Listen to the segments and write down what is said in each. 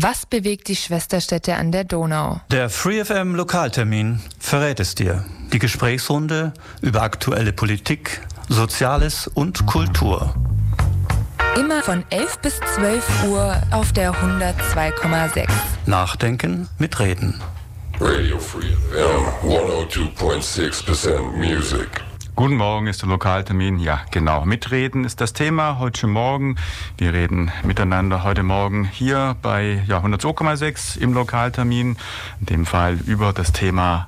Was bewegt die Schwesterstädte an der Donau? Der FreeFM Lokaltermin verrät es dir. Die Gesprächsrunde über aktuelle Politik, Soziales und Kultur. Immer von 11 bis 12 Uhr auf der 102,6. Nachdenken mit Reden. Radio Free FM 102.6% Music. Guten Morgen ist der Lokaltermin. Ja, genau. Mitreden ist das Thema heute Morgen. Wir reden miteinander heute Morgen hier bei ja, 102,6 im Lokaltermin. In dem Fall über das Thema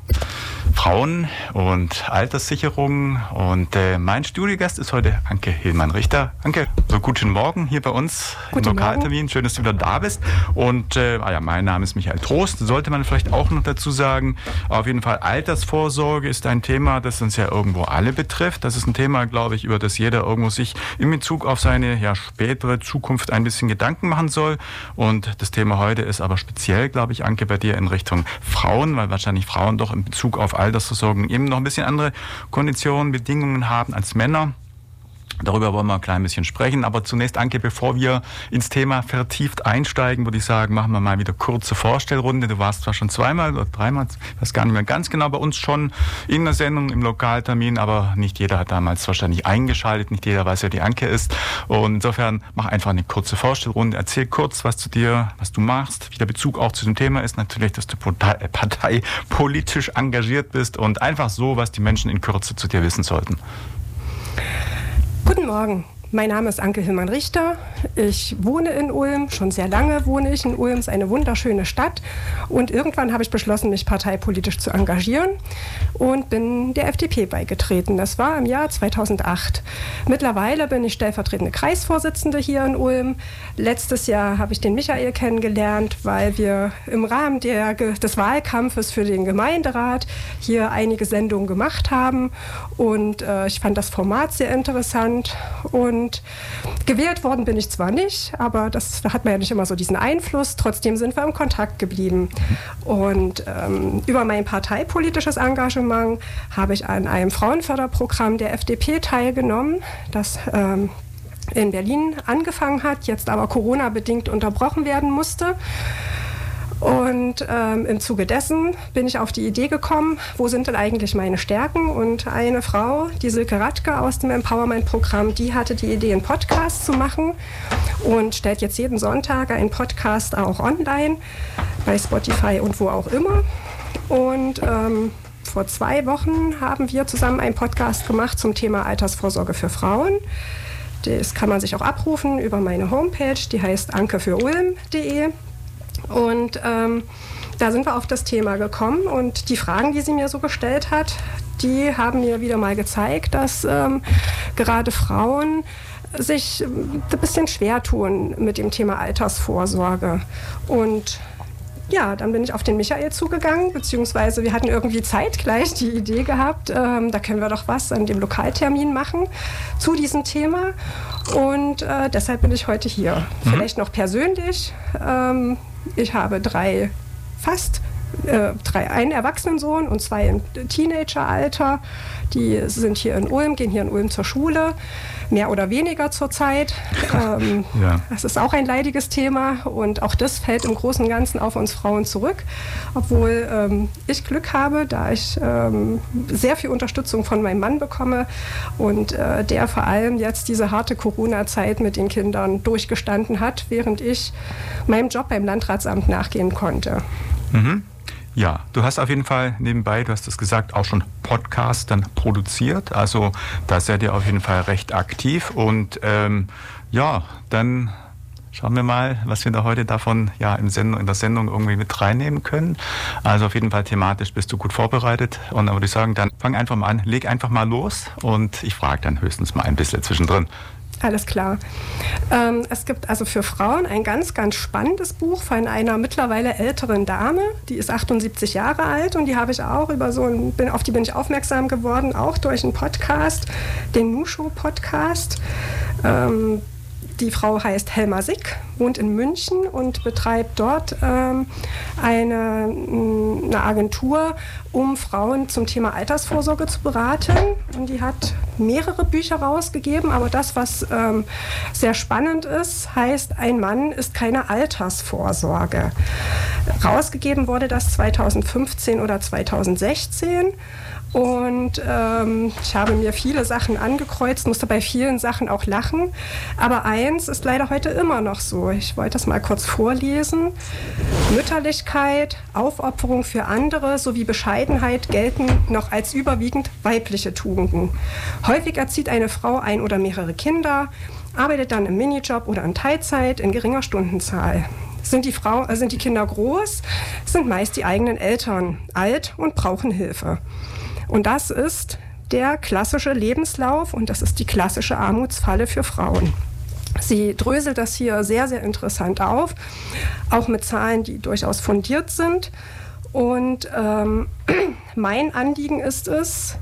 Frauen und Alterssicherung. Und äh, mein Studiogast ist heute Anke Hillmann-Richter. Anke, so guten Morgen hier bei uns guten im Lokaltermin. Schön, dass du wieder da bist. Und äh, ah ja, mein Name ist Michael Trost. Sollte man vielleicht auch noch dazu sagen. Auf jeden Fall Altersvorsorge ist ein Thema, das uns ja irgendwo alle betrifft. Das ist ein Thema, glaube ich, über das jeder irgendwo sich in Bezug auf seine ja, spätere Zukunft ein bisschen Gedanken machen soll. Und das Thema heute ist aber speziell, glaube ich, Anke, bei dir in Richtung Frauen, weil wahrscheinlich Frauen doch in Bezug auf Altersversorgung eben noch ein bisschen andere Konditionen, Bedingungen haben als Männer. Darüber wollen wir ein klein bisschen sprechen. Aber zunächst, Anke, bevor wir ins Thema vertieft einsteigen, würde ich sagen, machen wir mal wieder kurze Vorstellrunde. Du warst zwar schon zweimal oder dreimal, ich weiß gar nicht mehr ganz genau, bei uns schon in der Sendung im Lokaltermin, aber nicht jeder hat damals wahrscheinlich eingeschaltet, nicht jeder weiß, wer die Anke ist. Und insofern mach einfach eine kurze Vorstellrunde. Erzähl kurz was zu dir, was du machst, wie der Bezug auch zu dem Thema ist. Natürlich, dass du parteipolitisch engagiert bist und einfach so, was die Menschen in Kürze zu dir wissen sollten. Morgen. Mein Name ist Anke Hillmann-Richter. Ich wohne in Ulm, schon sehr lange wohne ich in Ulm, es ist eine wunderschöne Stadt. Und irgendwann habe ich beschlossen, mich parteipolitisch zu engagieren und bin der FDP beigetreten. Das war im Jahr 2008. Mittlerweile bin ich stellvertretende Kreisvorsitzende hier in Ulm. Letztes Jahr habe ich den Michael kennengelernt, weil wir im Rahmen der, des Wahlkampfes für den Gemeinderat hier einige Sendungen gemacht haben. Und äh, ich fand das Format sehr interessant. Und gewählt worden bin ich zwar nicht, aber das, da hat man ja nicht immer so diesen Einfluss. Trotzdem sind wir im Kontakt geblieben. Und ähm, über mein parteipolitisches Engagement habe ich an einem Frauenförderprogramm der FDP teilgenommen, das ähm, in Berlin angefangen hat, jetzt aber Corona-bedingt unterbrochen werden musste. Und ähm, im Zuge dessen bin ich auf die Idee gekommen, wo sind denn eigentlich meine Stärken? Und eine Frau, die Silke Radke aus dem Empowerment-Programm, die hatte die Idee, einen Podcast zu machen und stellt jetzt jeden Sonntag einen Podcast auch online bei Spotify und wo auch immer. Und ähm, vor zwei Wochen haben wir zusammen einen Podcast gemacht zum Thema Altersvorsorge für Frauen. Das kann man sich auch abrufen über meine Homepage, die heißt ankefürulm.de. Und ähm, da sind wir auf das Thema gekommen und die Fragen, die sie mir so gestellt hat, die haben mir wieder mal gezeigt, dass ähm, gerade Frauen sich ein bisschen schwer tun mit dem Thema Altersvorsorge. Und ja, dann bin ich auf den Michael zugegangen, beziehungsweise wir hatten irgendwie zeitgleich die Idee gehabt, ähm, da können wir doch was an dem Lokaltermin machen zu diesem Thema. Und äh, deshalb bin ich heute hier. Mhm. Vielleicht noch persönlich. Ähm, ich habe drei fast äh, drei, einen Erwachsenensohn und zwei im Teenageralter. Die sind hier in Ulm, gehen hier in Ulm zur Schule, mehr oder weniger zurzeit. Ähm, ja. Das ist auch ein leidiges Thema und auch das fällt im Großen und Ganzen auf uns Frauen zurück, obwohl ähm, ich Glück habe, da ich ähm, sehr viel Unterstützung von meinem Mann bekomme und äh, der vor allem jetzt diese harte Corona-Zeit mit den Kindern durchgestanden hat, während ich meinem Job beim Landratsamt nachgehen konnte. Mhm. Ja, du hast auf jeden Fall nebenbei, du hast es gesagt, auch schon Podcasts dann produziert. Also da seid ihr auf jeden Fall recht aktiv. Und ähm, ja, dann schauen wir mal, was wir da heute davon ja in, Sendung, in der Sendung irgendwie mit reinnehmen können. Also auf jeden Fall thematisch bist du gut vorbereitet. Und dann würde ich sagen, dann fang einfach mal an, leg einfach mal los und ich frage dann höchstens mal ein bisschen zwischendrin. Alles klar. Ähm, es gibt also für Frauen ein ganz, ganz spannendes Buch von einer mittlerweile älteren Dame. Die ist 78 Jahre alt und die habe ich auch über so ein, bin, auf die bin ich aufmerksam geworden, auch durch einen Podcast, den Nusho-Podcast. Ähm, die Frau heißt Helma Sick, wohnt in München und betreibt dort ähm, eine, eine, Agentur, um Frauen zum Thema Altersvorsorge zu beraten. Und die hat mehrere Bücher rausgegeben, aber das, was ähm, sehr spannend ist, heißt, ein Mann ist keine Altersvorsorge. Rausgegeben wurde das 2015 oder 2016 und ähm, ich habe mir viele Sachen angekreuzt, musste bei vielen Sachen auch lachen. Aber eins ist leider heute immer noch so. Ich wollte das mal kurz vorlesen. Mütterlichkeit, Aufopferung für andere sowie Bescheidenheit gelten noch als überwiegend weibliche Tugenden. Häufig erzieht eine Frau ein oder mehrere Kinder, arbeitet dann im Minijob oder in Teilzeit in geringer Stundenzahl. Sind die, Frau, äh, sind die Kinder groß, sind meist die eigenen Eltern alt und brauchen Hilfe. Und das ist der klassische Lebenslauf und das ist die klassische Armutsfalle für Frauen. Sie dröselt das hier sehr, sehr interessant auf, auch mit Zahlen, die durchaus fundiert sind. Und ähm, mein Anliegen ist es,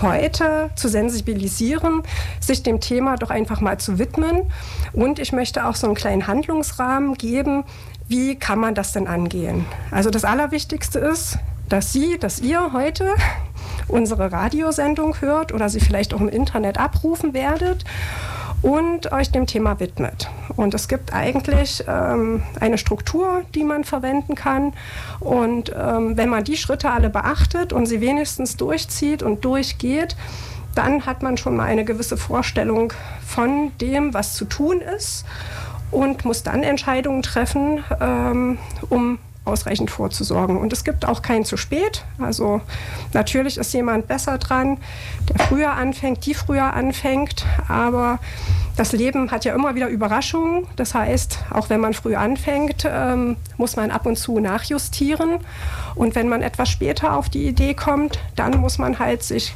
heute zu sensibilisieren, sich dem Thema doch einfach mal zu widmen. Und ich möchte auch so einen kleinen Handlungsrahmen geben, wie kann man das denn angehen. Also das Allerwichtigste ist, dass Sie, dass ihr heute unsere Radiosendung hört oder sie vielleicht auch im Internet abrufen werdet und euch dem Thema widmet. Und es gibt eigentlich ähm, eine Struktur, die man verwenden kann. Und ähm, wenn man die Schritte alle beachtet und sie wenigstens durchzieht und durchgeht, dann hat man schon mal eine gewisse Vorstellung von dem, was zu tun ist und muss dann Entscheidungen treffen, ähm, um ausreichend vorzusorgen. Und es gibt auch kein zu spät. Also natürlich ist jemand besser dran, der früher anfängt, die früher anfängt. Aber das Leben hat ja immer wieder Überraschungen. Das heißt, auch wenn man früh anfängt, ähm, muss man ab und zu nachjustieren. Und wenn man etwas später auf die Idee kommt, dann muss man halt sich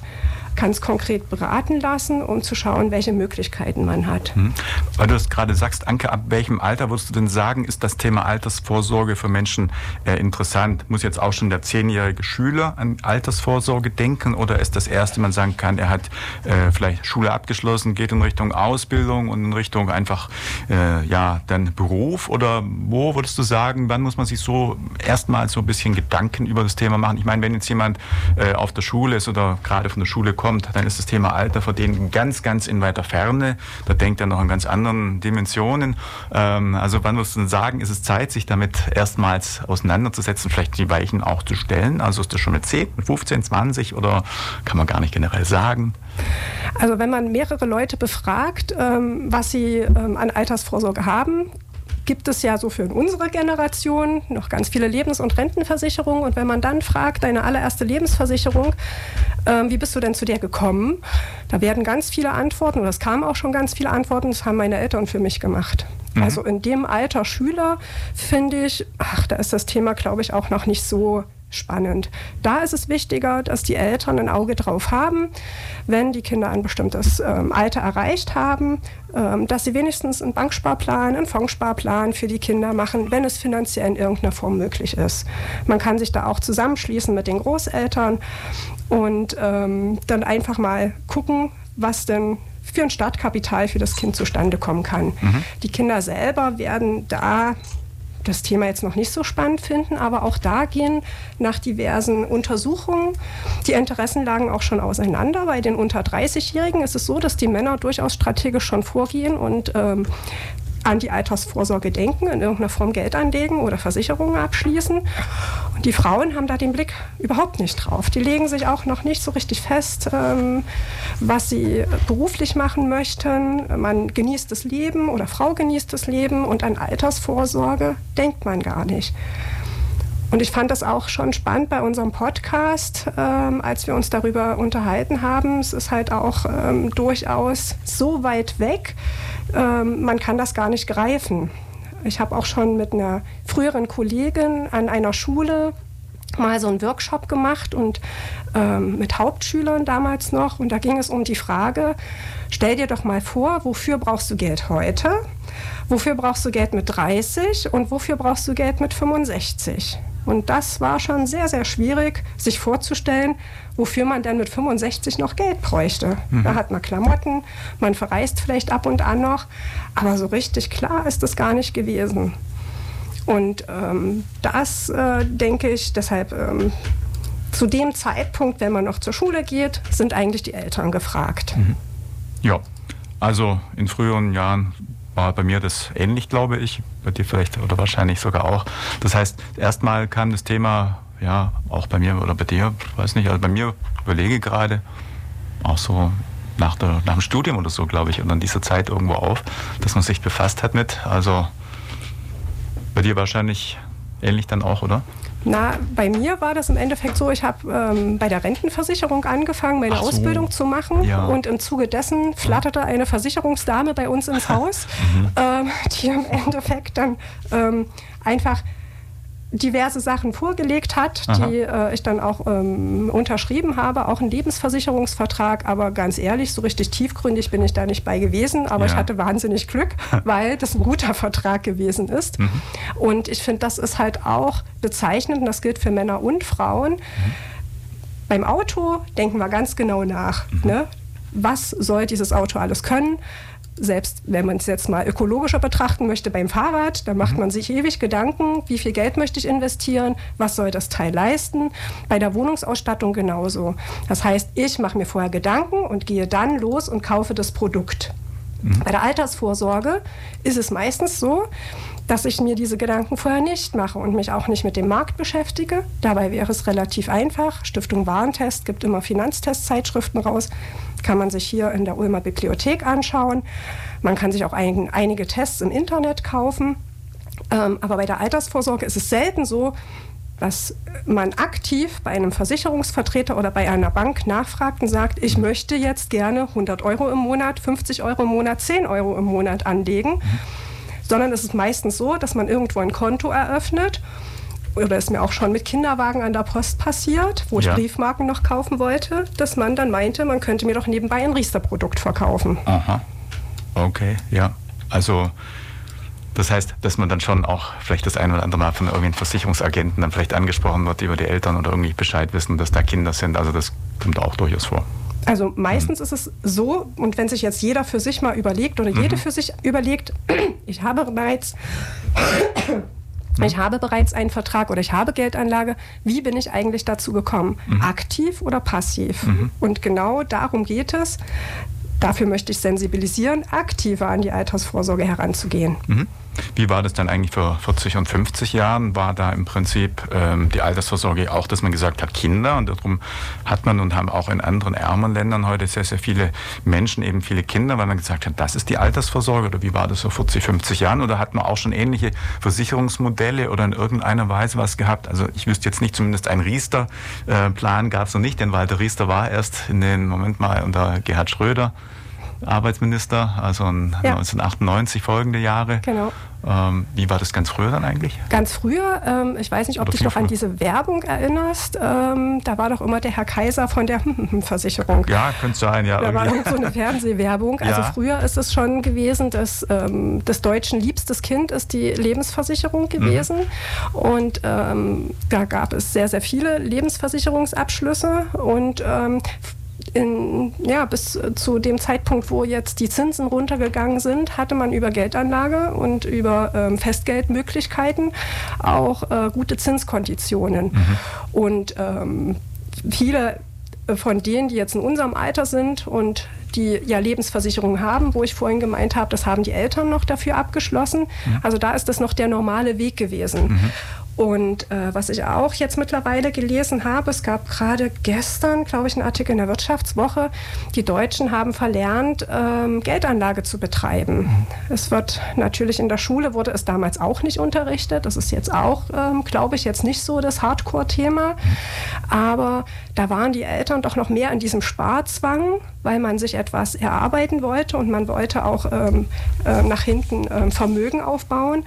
ganz konkret beraten lassen, um zu schauen, welche Möglichkeiten man hat. Hm. Weil du es gerade sagst, Anke, ab welchem Alter würdest du denn sagen, ist das Thema Altersvorsorge für Menschen äh, interessant? Muss jetzt auch schon der zehnjährige Schüler an Altersvorsorge denken oder ist das erste, man sagen kann, er hat äh, vielleicht Schule abgeschlossen, geht in Richtung Ausbildung und in Richtung einfach äh, ja dann Beruf oder wo würdest du sagen, wann muss man sich so erstmal so ein bisschen Gedanken über das Thema machen? Ich meine, wenn jetzt jemand äh, auf der Schule ist oder gerade von der Schule kommt, kommt, dann ist das Thema Alter für den ganz, ganz in weiter Ferne. Da denkt er noch in ganz anderen Dimensionen. Ähm, also wann würdest du denn sagen, ist es Zeit, sich damit erstmals auseinanderzusetzen, vielleicht die Weichen auch zu stellen? Also ist das schon mit 10, mit 15, 20 oder kann man gar nicht generell sagen? Also wenn man mehrere Leute befragt, ähm, was sie ähm, an Altersvorsorge haben, gibt es ja so für unsere Generation noch ganz viele Lebens- und Rentenversicherungen. Und wenn man dann fragt, deine allererste Lebensversicherung, äh, wie bist du denn zu der gekommen? Da werden ganz viele Antworten, oder es kamen auch schon ganz viele Antworten, das haben meine Eltern für mich gemacht. Mhm. Also in dem Alter Schüler finde ich, ach, da ist das Thema, glaube ich, auch noch nicht so spannend. Da ist es wichtiger, dass die Eltern ein Auge drauf haben, wenn die Kinder ein bestimmtes ähm, Alter erreicht haben, ähm, dass sie wenigstens einen Banksparplan, einen Fondssparplan für die Kinder machen, wenn es finanziell in irgendeiner Form möglich ist. Man kann sich da auch zusammenschließen mit den Großeltern und ähm, dann einfach mal gucken, was denn für ein Startkapital für das Kind zustande kommen kann. Mhm. Die Kinder selber werden da das Thema jetzt noch nicht so spannend finden, aber auch da gehen nach diversen Untersuchungen die Interessenlagen auch schon auseinander. Bei den unter 30-Jährigen ist es so, dass die Männer durchaus strategisch schon vorgehen und ähm, an die Altersvorsorge denken, in irgendeiner Form Geld anlegen oder Versicherungen abschließen. Und die Frauen haben da den Blick überhaupt nicht drauf. Die legen sich auch noch nicht so richtig fest, ähm, was sie beruflich machen möchten. Man genießt das Leben oder Frau genießt das Leben und an Altersvorsorge denkt man gar nicht. Und ich fand das auch schon spannend bei unserem Podcast, ähm, als wir uns darüber unterhalten haben. Es ist halt auch ähm, durchaus so weit weg, ähm, man kann das gar nicht greifen. Ich habe auch schon mit einer früheren Kollegin an einer Schule mal so einen Workshop gemacht und ähm, mit Hauptschülern damals noch. Und da ging es um die Frage, stell dir doch mal vor, wofür brauchst du Geld heute? Wofür brauchst du Geld mit 30 und wofür brauchst du Geld mit 65? Und das war schon sehr, sehr schwierig, sich vorzustellen, wofür man denn mit 65 noch Geld bräuchte. Mhm. Da hat man Klamotten, man verreist vielleicht ab und an noch, aber so richtig klar ist das gar nicht gewesen. Und ähm, das äh, denke ich, deshalb ähm, zu dem Zeitpunkt, wenn man noch zur Schule geht, sind eigentlich die Eltern gefragt. Mhm. Ja, also in früheren Jahren war bei mir das ähnlich, glaube ich. Bei dir vielleicht oder wahrscheinlich sogar auch. Das heißt, erstmal kam das Thema, ja, auch bei mir oder bei dir, weiß nicht, also bei mir überlege gerade, auch so nach, der, nach dem Studium oder so, glaube ich, und an dieser Zeit irgendwo auf, dass man sich befasst hat mit. Also bei dir wahrscheinlich ähnlich dann auch, oder? Na, bei mir war das im Endeffekt so, ich habe ähm, bei der Rentenversicherung angefangen, meine so. Ausbildung zu machen. Ja. Und im Zuge dessen flatterte eine Versicherungsdame bei uns ins Haus, mhm. ähm, die im Endeffekt dann ähm, einfach diverse Sachen vorgelegt hat, Aha. die äh, ich dann auch ähm, unterschrieben habe, auch ein Lebensversicherungsvertrag, aber ganz ehrlich, so richtig tiefgründig bin ich da nicht bei gewesen, aber ja. ich hatte wahnsinnig Glück, weil das ein guter Vertrag gewesen ist. Mhm. Und ich finde, das ist halt auch bezeichnend, und das gilt für Männer und Frauen. Mhm. Beim Auto denken wir ganz genau nach. Mhm. Ne? Was soll dieses Auto alles können? Selbst wenn man es jetzt mal ökologischer betrachten möchte beim Fahrrad, da macht mhm. man sich ewig Gedanken, wie viel Geld möchte ich investieren, was soll das Teil leisten. Bei der Wohnungsausstattung genauso. Das heißt, ich mache mir vorher Gedanken und gehe dann los und kaufe das Produkt. Mhm. Bei der Altersvorsorge ist es meistens so, dass ich mir diese Gedanken vorher nicht mache und mich auch nicht mit dem Markt beschäftige. Dabei wäre es relativ einfach. Stiftung Warentest gibt immer Finanztestzeitschriften raus kann man sich hier in der Ulmer Bibliothek anschauen. Man kann sich auch ein, einige Tests im Internet kaufen. Ähm, aber bei der Altersvorsorge ist es selten so, dass man aktiv bei einem Versicherungsvertreter oder bei einer Bank nachfragt und sagt, ich möchte jetzt gerne 100 Euro im Monat, 50 Euro im Monat, 10 Euro im Monat anlegen. Mhm. Sondern es ist meistens so, dass man irgendwo ein Konto eröffnet oder ist mir auch schon mit Kinderwagen an der Post passiert, wo ich ja. Briefmarken noch kaufen wollte, dass man dann meinte, man könnte mir doch nebenbei ein Riester-Produkt verkaufen. Aha. Okay, ja. Also das heißt, dass man dann schon auch vielleicht das ein oder andere Mal von irgendwelchen Versicherungsagenten dann vielleicht angesprochen wird über die Eltern oder irgendwie Bescheid wissen, dass da Kinder sind. Also das kommt auch durchaus vor. Also meistens mhm. ist es so, und wenn sich jetzt jeder für sich mal überlegt oder jede mhm. für sich überlegt, ich habe bereits Mhm. Ich habe bereits einen Vertrag oder ich habe Geldanlage. Wie bin ich eigentlich dazu gekommen? Mhm. Aktiv oder passiv? Mhm. Und genau darum geht es. Dafür möchte ich sensibilisieren, aktiver an die Altersvorsorge heranzugehen. Wie war das dann eigentlich vor 40 und 50 Jahren? War da im Prinzip ähm, die Altersvorsorge auch, dass man gesagt hat, Kinder und darum hat man und haben auch in anderen ärmeren Ländern heute sehr, sehr viele Menschen eben viele Kinder, weil man gesagt hat, das ist die Altersvorsorge oder wie war das vor 40, 50 Jahren oder hat man auch schon ähnliche Versicherungsmodelle oder in irgendeiner Weise was gehabt? Also ich wüsste jetzt nicht, zumindest einen Riester-Plan gab es noch nicht, denn Walter Riester war erst in den, Moment mal, unter Gerhard Schröder Arbeitsminister, also in ja. 1998 folgende Jahre. Genau. Ähm, wie war das ganz früher dann eigentlich? Ganz früher, ähm, ich weiß nicht, ob du dich noch früher? an diese Werbung erinnerst. Ähm, da war doch immer der Herr Kaiser von der Versicherung. Ja, könnte sein, ja. Da war doch so eine Fernsehwerbung. Also ja. früher ist es schon gewesen, dass ähm, des Deutschen liebstes Kind ist die Lebensversicherung gewesen. Mhm. Und ähm, da gab es sehr, sehr viele Lebensversicherungsabschlüsse und ähm, in, ja, bis zu dem Zeitpunkt, wo jetzt die Zinsen runtergegangen sind, hatte man über Geldanlage und über ähm, Festgeldmöglichkeiten auch äh, gute Zinskonditionen. Mhm. Und ähm, viele von denen, die jetzt in unserem Alter sind und die ja Lebensversicherung haben, wo ich vorhin gemeint habe, das haben die Eltern noch dafür abgeschlossen. Mhm. Also da ist das noch der normale Weg gewesen. Mhm. Und äh, was ich auch jetzt mittlerweile gelesen habe, es gab gerade gestern, glaube ich, einen Artikel in der Wirtschaftswoche, die Deutschen haben verlernt, ähm, Geldanlage zu betreiben. Es wird natürlich in der Schule, wurde es damals auch nicht unterrichtet. Das ist jetzt auch, ähm, glaube ich, jetzt nicht so das Hardcore-Thema. Aber da waren die Eltern doch noch mehr in diesem Sparzwang, weil man sich etwas erarbeiten wollte und man wollte auch ähm, äh, nach hinten äh, Vermögen aufbauen.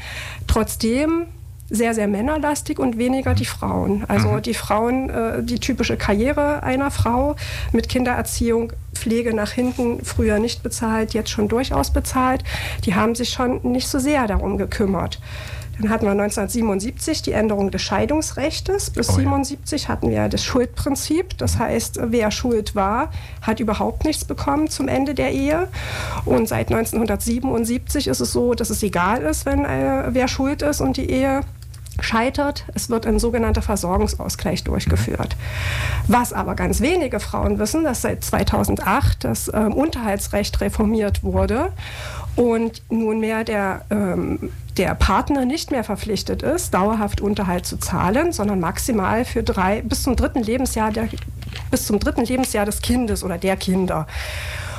Trotzdem sehr, sehr männerlastig und weniger die Frauen. Also mhm. die Frauen, äh, die typische Karriere einer Frau mit Kindererziehung, Pflege nach hinten, früher nicht bezahlt, jetzt schon durchaus bezahlt, die haben sich schon nicht so sehr darum gekümmert. Dann hatten wir 1977 die Änderung des Scheidungsrechts. Bis oh ja. hatten wir das Schuldprinzip. Das heißt, wer schuld war, hat überhaupt nichts bekommen zum Ende der Ehe. Und seit 1977 ist es so, dass es egal ist, wenn äh, wer schuld ist und die Ehe scheitert. Es wird ein sogenannter Versorgungsausgleich durchgeführt. Was aber ganz wenige Frauen wissen, dass seit 2008 das ähm, Unterhaltsrecht reformiert wurde und nunmehr der, ähm, der Partner nicht mehr verpflichtet ist, dauerhaft Unterhalt zu zahlen, sondern maximal für drei bis zum dritten Lebensjahr der, bis zum dritten Lebensjahr des Kindes oder der Kinder.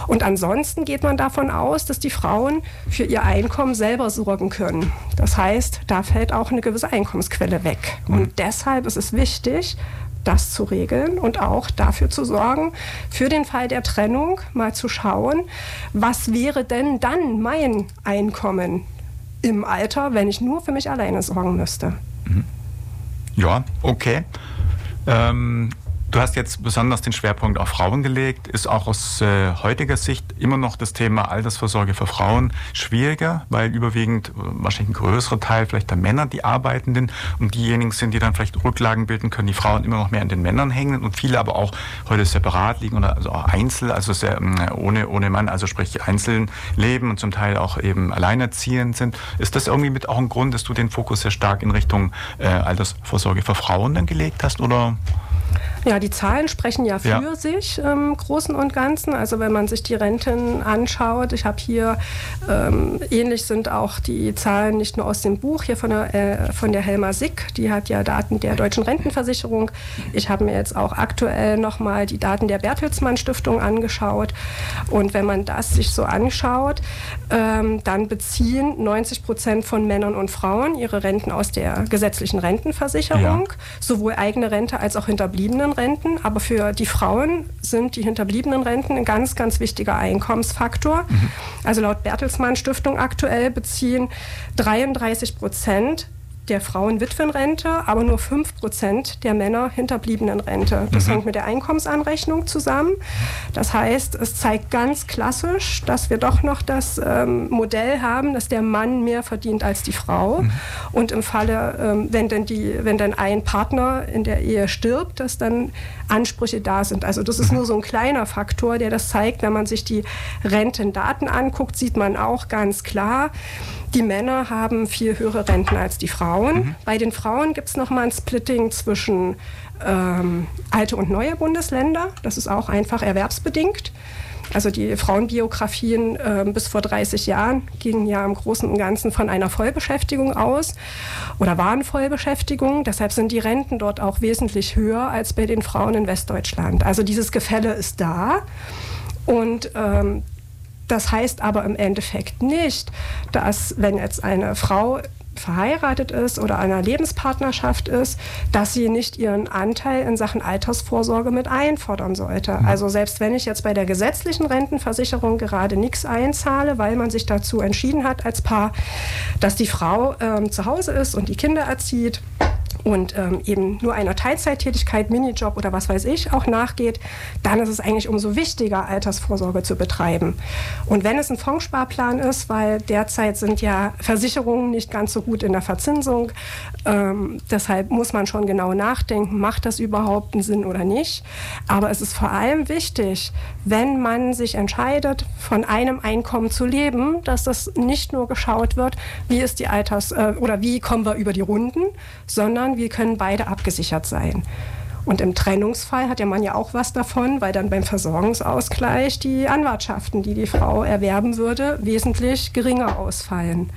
Und ansonsten geht man davon aus, dass die Frauen für ihr Einkommen selber sorgen können. Das heißt, da fällt auch eine gewisse Einkommensquelle weg. Und mhm. deshalb ist es wichtig, das zu regeln und auch dafür zu sorgen, für den Fall der Trennung mal zu schauen, was wäre denn dann mein Einkommen im Alter, wenn ich nur für mich alleine sorgen müsste. Mhm. Ja, okay. Ähm, Du hast jetzt besonders den Schwerpunkt auf Frauen gelegt. Ist auch aus äh, heutiger Sicht immer noch das Thema Altersvorsorge für Frauen schwieriger, weil überwiegend äh, wahrscheinlich ein größerer Teil vielleicht der Männer die Arbeitenden und diejenigen sind, die dann vielleicht Rücklagen bilden können, die Frauen immer noch mehr an den Männern hängen und viele aber auch heute separat liegen oder also auch einzeln, also sehr, äh, ohne, ohne Mann, also sprich einzeln leben und zum Teil auch eben alleinerziehend sind. Ist das irgendwie mit auch ein Grund, dass du den Fokus sehr stark in Richtung äh, Altersvorsorge für Frauen dann gelegt hast oder? Ja, die Zahlen sprechen ja für ja. sich im ähm, Großen und Ganzen. Also wenn man sich die Renten anschaut, ich habe hier, ähm, ähnlich sind auch die Zahlen nicht nur aus dem Buch hier von der, äh, von der Helma Sick, die hat ja Daten der Deutschen Rentenversicherung. Ich habe mir jetzt auch aktuell nochmal die Daten der Bertelsmann Stiftung angeschaut. Und wenn man das sich so anschaut, ähm, dann beziehen 90 Prozent von Männern und Frauen ihre Renten aus der gesetzlichen Rentenversicherung, ja. sowohl eigene Rente als auch hinterbliebenen Renten, aber für die Frauen sind die hinterbliebenen Renten ein ganz, ganz wichtiger Einkommensfaktor. Mhm. Also laut Bertelsmann Stiftung aktuell beziehen 33 Prozent der Frauen Witwenrente, aber nur 5% der Männer hinterbliebenen Rente. Das mhm. hängt mit der Einkommensanrechnung zusammen. Das heißt, es zeigt ganz klassisch, dass wir doch noch das ähm, Modell haben, dass der Mann mehr verdient als die Frau. Mhm. Und im Falle, ähm, wenn, denn die, wenn dann ein Partner in der Ehe stirbt, dass dann Ansprüche da sind. Also das ist mhm. nur so ein kleiner Faktor, der das zeigt. Wenn man sich die Rentendaten anguckt, sieht man auch ganz klar, die Männer haben viel höhere Renten als die Frauen. Mhm. Bei den Frauen gibt es nochmal ein Splitting zwischen ähm, alte und neue Bundesländer. Das ist auch einfach erwerbsbedingt. Also die Frauenbiografien äh, bis vor 30 Jahren gingen ja im Großen und Ganzen von einer Vollbeschäftigung aus oder waren Vollbeschäftigung. Deshalb sind die Renten dort auch wesentlich höher als bei den Frauen in Westdeutschland. Also dieses Gefälle ist da. Und ähm, das heißt aber im Endeffekt nicht, dass wenn jetzt eine Frau verheiratet ist oder einer Lebenspartnerschaft ist, dass sie nicht ihren Anteil in Sachen Altersvorsorge mit einfordern sollte. Mhm. Also selbst wenn ich jetzt bei der gesetzlichen Rentenversicherung gerade nichts einzahle, weil man sich dazu entschieden hat als Paar, dass die Frau ähm, zu Hause ist und die Kinder erzieht, und ähm, eben nur einer Teilzeittätigkeit, Minijob oder was weiß ich auch nachgeht, dann ist es eigentlich umso wichtiger, Altersvorsorge zu betreiben. Und wenn es ein Fondssparplan ist, weil derzeit sind ja Versicherungen nicht ganz so gut in der Verzinsung, ähm, deshalb muss man schon genau nachdenken, macht das überhaupt einen Sinn oder nicht. Aber es ist vor allem wichtig, wenn man sich entscheidet, von einem Einkommen zu leben, dass das nicht nur geschaut wird, wie ist die Alters- äh, oder wie kommen wir über die Runden, sondern wir können beide abgesichert sein. Und im Trennungsfall hat der Mann ja auch was davon, weil dann beim Versorgungsausgleich die Anwartschaften, die die Frau erwerben würde, wesentlich geringer ausfallen.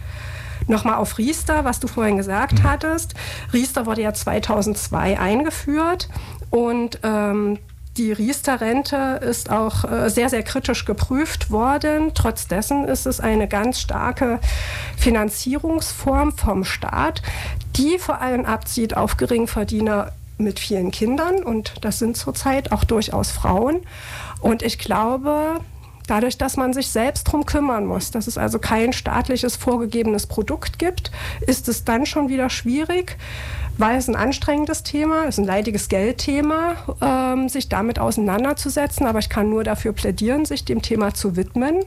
Nochmal auf Riester, was du vorhin gesagt mhm. hattest. Riester wurde ja 2002 eingeführt und ähm, die Riester-Rente ist auch äh, sehr, sehr kritisch geprüft worden. Trotz dessen ist es eine ganz starke Finanzierungsform vom Staat, die vor allem abzieht auf Geringverdiener mit vielen Kindern. Und das sind zurzeit auch durchaus Frauen. Und ich glaube, dadurch, dass man sich selbst darum kümmern muss, dass es also kein staatliches vorgegebenes Produkt gibt, ist es dann schon wieder schwierig, weil es ein anstrengendes Thema, ist ein leidiges Geldthema, ähm, sich damit auseinanderzusetzen. Aber ich kann nur dafür plädieren, sich dem Thema zu widmen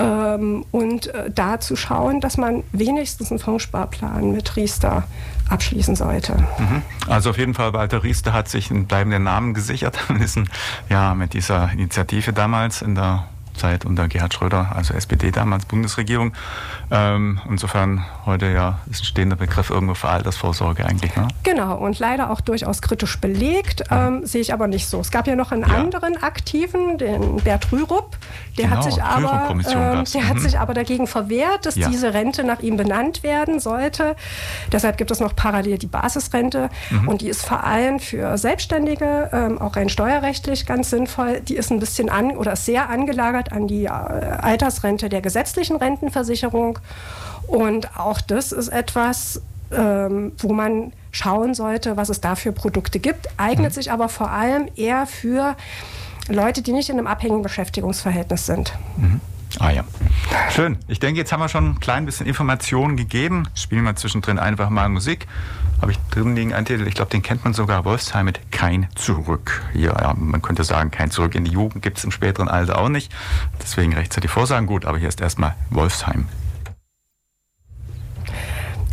ähm, und äh, da zu schauen, dass man wenigstens einen Fondssparplan mit Riester abschließen sollte. Mhm. Also auf jeden Fall, Walter Riester hat sich einen bleibenden Namen gesichert. ja, mit dieser Initiative damals in der Zeit unter Gerhard Schröder, also SPD damals Bundesregierung. Ähm, insofern heute ja ist ein stehender Begriff irgendwo für Altersvorsorge eigentlich. Ne? Genau, und leider auch durchaus kritisch belegt, ähm, sehe ich aber nicht so. Es gab ja noch einen ja. anderen Aktiven, den Bert Rürup, der, genau, hat, sich aber, ähm, der mhm. hat sich aber dagegen verwehrt, dass ja. diese Rente nach ihm benannt werden sollte. Deshalb gibt es noch parallel die Basisrente mhm. und die ist vor allem für Selbstständige, ähm, auch rein steuerrechtlich ganz sinnvoll. Die ist ein bisschen an oder sehr angelagert an die äh, Altersrente der gesetzlichen Rentenversicherung. Und auch das ist etwas, ähm, wo man schauen sollte, was es da für Produkte gibt, eignet mhm. sich aber vor allem eher für Leute, die nicht in einem abhängigen Beschäftigungsverhältnis sind. Mhm. Ah ja. Schön. Ich denke, jetzt haben wir schon ein klein bisschen Informationen gegeben. Spielen wir zwischendrin einfach mal Musik. Habe ich drin liegen einen Titel, ich glaube, den kennt man sogar, Wolfsheim mit Kein Zurück. Ja, ja, man könnte sagen, kein Zurück in die Jugend gibt es im späteren Alter auch nicht. Deswegen rechtzeitig Vorsagen gut, aber hier ist erstmal Wolfsheim.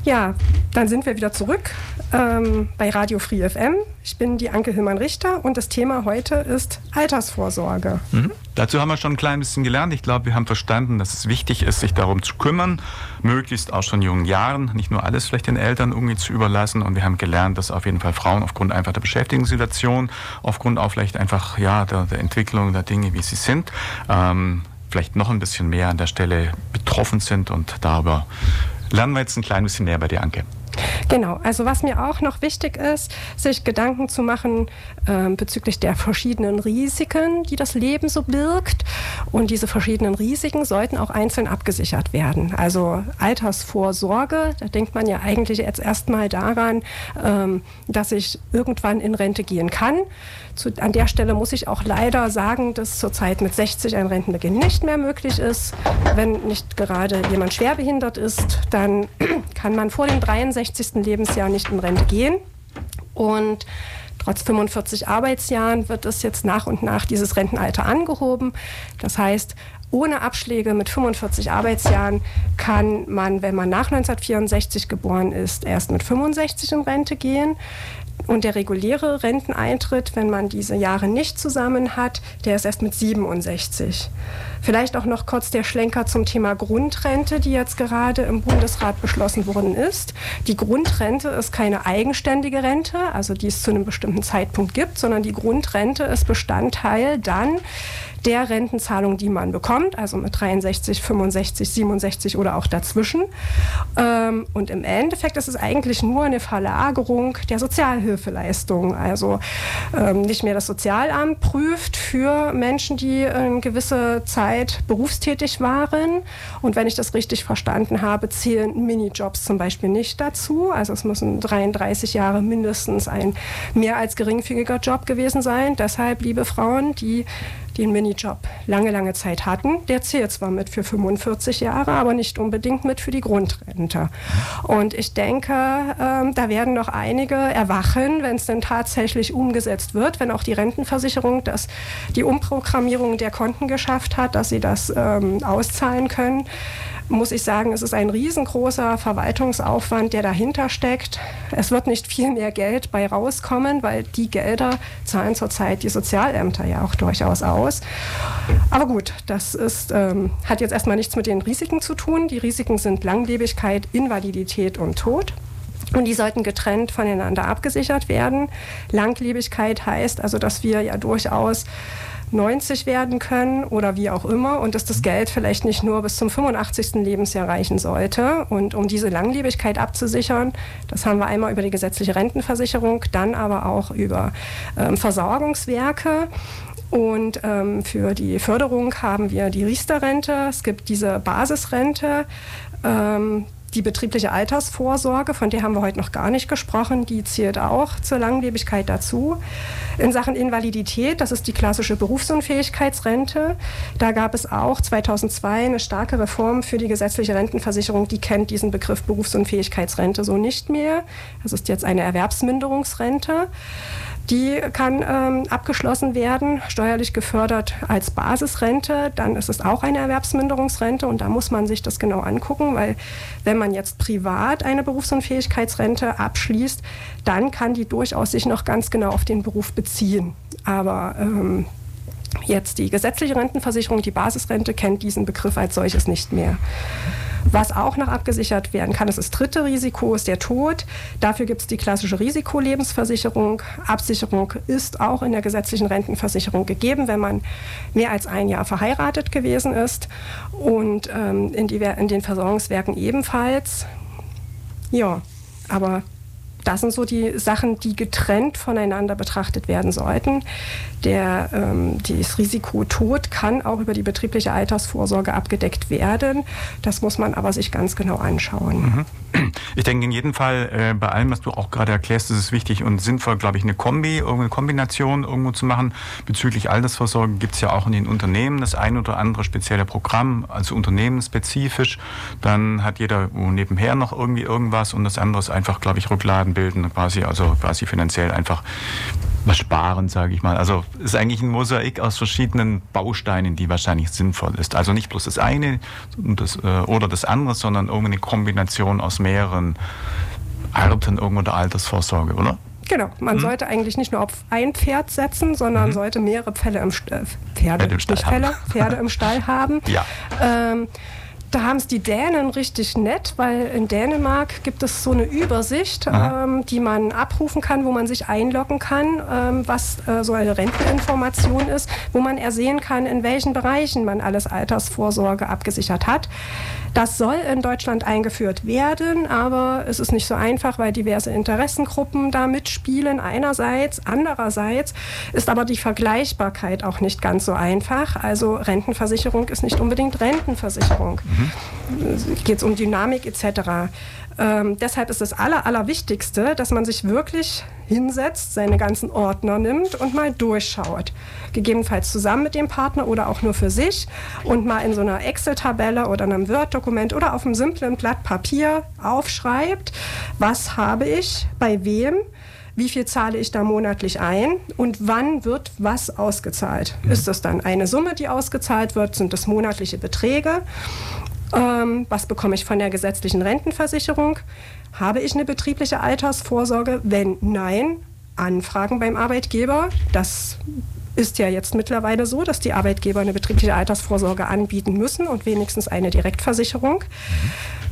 Ja, dann sind wir wieder zurück ähm, bei Radio Free FM. Ich bin die Anke Hillmann-Richter und das Thema heute ist Altersvorsorge. Mhm. Dazu haben wir schon ein klein bisschen gelernt. Ich glaube, wir haben verstanden, dass es wichtig ist, sich darum zu kümmern, möglichst auch schon in jungen Jahren, nicht nur alles vielleicht den Eltern irgendwie zu überlassen. Und wir haben gelernt, dass auf jeden Fall Frauen aufgrund einfach der Beschäftigungssituation, aufgrund auch vielleicht einfach ja, der, der Entwicklung der Dinge, wie sie sind, ähm, vielleicht noch ein bisschen mehr an der Stelle betroffen sind und darüber lernen wir jetzt ein klein bisschen mehr bei dir, Anke. Genau, also was mir auch noch wichtig ist, sich Gedanken zu machen äh, bezüglich der verschiedenen Risiken, die das Leben so birgt. Und diese verschiedenen Risiken sollten auch einzeln abgesichert werden. Also Altersvorsorge, da denkt man ja eigentlich jetzt erstmal daran, ähm, dass ich irgendwann in Rente gehen kann. Zu, an der Stelle muss ich auch leider sagen, dass zurzeit mit 60 ein Rentenbeginn nicht mehr möglich ist. Wenn nicht gerade jemand schwerbehindert ist, dann kann man vor dem 63. Lebensjahr nicht in Rente gehen. Und Trotz 45 Arbeitsjahren wird es jetzt nach und nach dieses Rentenalter angehoben. Das heißt, ohne Abschläge mit 45 Arbeitsjahren kann man, wenn man nach 1964 geboren ist, erst mit 65 in Rente gehen. Und der reguläre Renteneintritt, wenn man diese Jahre nicht zusammen hat, der ist erst mit 67. Vielleicht auch noch kurz der Schlenker zum Thema Grundrente, die jetzt gerade im Bundesrat beschlossen worden ist. Die Grundrente ist keine eigenständige Rente, also die es zu einem bestimmten Zeitpunkt gibt, sondern die Grundrente ist Bestandteil dann der Rentenzahlung, die man bekommt, also mit 63, 65, 67 oder auch dazwischen. Ähm, und im Endeffekt ist es eigentlich nur eine Verlagerung der Sozialhilfeleistung. Also ähm, nicht mehr das Sozialamt prüft für Menschen, die eine gewisse Zeit berufstätig waren. Und wenn ich das richtig verstanden habe, zählen Minijobs zum Beispiel nicht dazu. Also es müssen 33 Jahre mindestens ein mehr als geringfügiger Job gewesen sein. Deshalb, liebe Frauen, die den Minijob lange, lange Zeit hatten, der zählt zwar mit für 45 Jahre, aber nicht unbedingt mit für die Grundrente. Und ich denke, ähm, da werden noch einige erwachen, wenn es denn tatsächlich umgesetzt wird, wenn auch die Rentenversicherung das, die Umprogrammierung der Konten geschafft hat, dass sie das ähm, auszahlen können muss ich sagen, es ist ein riesengroßer Verwaltungsaufwand, der dahinter steckt. Es wird nicht viel mehr Geld bei rauskommen, weil die Gelder zahlen zurzeit die Sozialämter ja auch durchaus aus. Aber gut, das ist, ähm, hat jetzt erstmal nichts mit den Risiken zu tun. Die Risiken sind Langlebigkeit, Invalidität und Tod. Und die sollten getrennt voneinander abgesichert werden. Langlebigkeit heißt also, dass wir ja durchaus 90 werden können oder wie auch immer und dass das Geld vielleicht nicht nur bis zum 85. Lebensjahr reichen sollte. Und um diese Langlebigkeit abzusichern, das haben wir einmal über die gesetzliche Rentenversicherung, dann aber auch über ähm, Versorgungswerke. Und ähm, für die Förderung haben wir die Riester-Rente. Es gibt diese Basisrente. Ähm, die betriebliche Altersvorsorge, von der haben wir heute noch gar nicht gesprochen, die zählt auch zur Langlebigkeit dazu. In Sachen Invalidität, das ist die klassische Berufsunfähigkeitsrente, da gab es auch 2002 eine starke Reform für die gesetzliche Rentenversicherung, die kennt diesen Begriff Berufsunfähigkeitsrente so nicht mehr. Das ist jetzt eine Erwerbsminderungsrente. Die kann ähm, abgeschlossen werden, steuerlich gefördert als Basisrente. Dann ist es auch eine Erwerbsminderungsrente und da muss man sich das genau angucken, weil wenn man jetzt privat eine Berufsunfähigkeitsrente abschließt, dann kann die durchaus sich noch ganz genau auf den Beruf beziehen. Aber ähm, Jetzt die gesetzliche Rentenversicherung, die Basisrente, kennt diesen Begriff als solches nicht mehr. Was auch noch abgesichert werden kann, ist das dritte Risiko, ist der Tod. Dafür gibt es die klassische Risikolebensversicherung. Absicherung ist auch in der gesetzlichen Rentenversicherung gegeben, wenn man mehr als ein Jahr verheiratet gewesen ist. Und ähm, in, die, in den Versorgungswerken ebenfalls. Ja, aber das sind so die Sachen, die getrennt voneinander betrachtet werden sollten. Der, ähm, das Risiko Tod kann auch über die betriebliche Altersvorsorge abgedeckt werden. Das muss man aber sich ganz genau anschauen. Mhm. Ich denke in jedem Fall, äh, bei allem, was du auch gerade erklärst, ist es wichtig und sinnvoll, glaube ich, eine Kombi, irgendeine Kombination irgendwo zu machen. Bezüglich Altersvorsorge gibt es ja auch in den Unternehmen das ein oder andere spezielle Programm, also unternehmensspezifisch. Dann hat jeder nebenher noch irgendwie irgendwas und das andere ist einfach, glaube ich, Rückladen bilden, quasi, also quasi finanziell einfach was sparen, sage ich mal. Also es ist eigentlich ein Mosaik aus verschiedenen Bausteinen, die wahrscheinlich sinnvoll ist. Also nicht bloß das eine das, äh, oder das andere, sondern irgendeine Kombination aus mehreren Arten irgendwo der Altersvorsorge, oder? Genau, man hm. sollte eigentlich nicht nur auf ein Pferd setzen, sondern hm. sollte mehrere Pferde im, St äh, Pferde, Pferde im Stall Pferde, haben. Pferde im Stall haben. Ja. Ähm, da haben es die Dänen richtig nett, weil in Dänemark gibt es so eine Übersicht, ähm, die man abrufen kann, wo man sich einloggen kann, ähm, was äh, so eine Renteninformation ist, wo man ersehen kann, in welchen Bereichen man alles Altersvorsorge abgesichert hat. Das soll in Deutschland eingeführt werden, aber es ist nicht so einfach, weil diverse Interessengruppen da mitspielen einerseits. Andererseits ist aber die Vergleichbarkeit auch nicht ganz so einfach. Also Rentenversicherung ist nicht unbedingt Rentenversicherung. Mhm. Geht es um Dynamik etc. Ähm, deshalb ist das Aller, Allerwichtigste, dass man sich wirklich hinsetzt, seine ganzen Ordner nimmt und mal durchschaut. Gegebenenfalls zusammen mit dem Partner oder auch nur für sich und mal in so einer Excel-Tabelle oder einem Word-Dokument oder auf einem simplen Blatt Papier aufschreibt, was habe ich, bei wem, wie viel zahle ich da monatlich ein und wann wird was ausgezahlt. Ist das dann eine Summe, die ausgezahlt wird? Sind das monatliche Beträge? Ähm, was bekomme ich von der gesetzlichen Rentenversicherung? Habe ich eine betriebliche Altersvorsorge? Wenn nein, Anfragen beim Arbeitgeber. Das ist ja jetzt mittlerweile so, dass die Arbeitgeber eine betriebliche Altersvorsorge anbieten müssen und wenigstens eine Direktversicherung.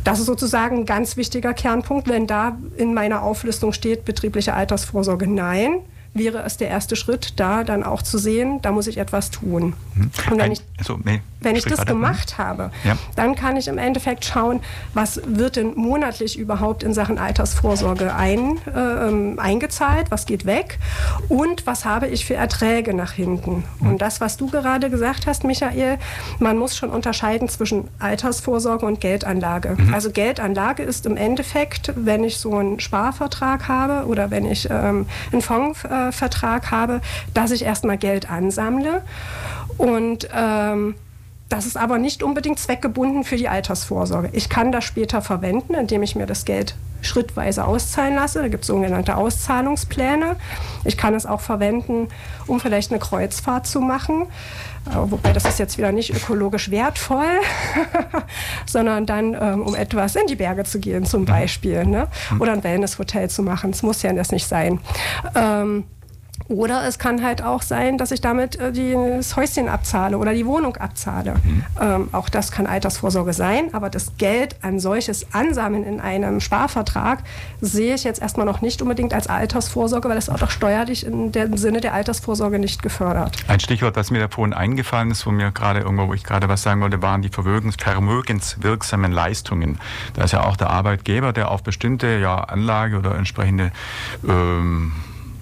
Das ist sozusagen ein ganz wichtiger Kernpunkt. Wenn da in meiner Auflistung steht, betriebliche Altersvorsorge nein, wäre es der erste Schritt, da dann auch zu sehen, da muss ich etwas tun. Hm. Und wenn ich, also, nee, wenn ich das gemacht habe, ja. dann kann ich im Endeffekt schauen, was wird denn monatlich überhaupt in Sachen Altersvorsorge ein, äh, eingezahlt, was geht weg und was habe ich für Erträge nach hinten. Hm. Und das, was du gerade gesagt hast, Michael, man muss schon unterscheiden zwischen Altersvorsorge und Geldanlage. Mhm. Also Geldanlage ist im Endeffekt, wenn ich so einen Sparvertrag habe oder wenn ich ähm, einen Fonds äh, Vertrag habe, dass ich erstmal Geld ansammle. Und ähm, das ist aber nicht unbedingt zweckgebunden für die Altersvorsorge. Ich kann das später verwenden, indem ich mir das Geld schrittweise auszahlen lasse. Da gibt es sogenannte Auszahlungspläne. Ich kann es auch verwenden, um vielleicht eine Kreuzfahrt zu machen. Äh, wobei das ist jetzt wieder nicht ökologisch wertvoll, sondern dann ähm, um etwas in die Berge zu gehen zum Beispiel. Ne? Oder ein Wellnesshotel zu machen. Das muss ja das nicht sein. Ähm, oder es kann halt auch sein, dass ich damit äh, das Häuschen abzahle oder die Wohnung abzahle. Mhm. Ähm, auch das kann Altersvorsorge sein, aber das Geld ein solches Ansammeln in einem Sparvertrag sehe ich jetzt erstmal noch nicht unbedingt als Altersvorsorge, weil es auch doch steuerlich in dem Sinne der Altersvorsorge nicht gefördert. Ein Stichwort, das mir da vorhin eingefallen ist, wo mir gerade irgendwo, wo ich gerade was sagen wollte, waren die vermögenswirksamen Leistungen. Da ist ja auch der Arbeitgeber, der auf bestimmte ja, Anlage oder entsprechende ähm,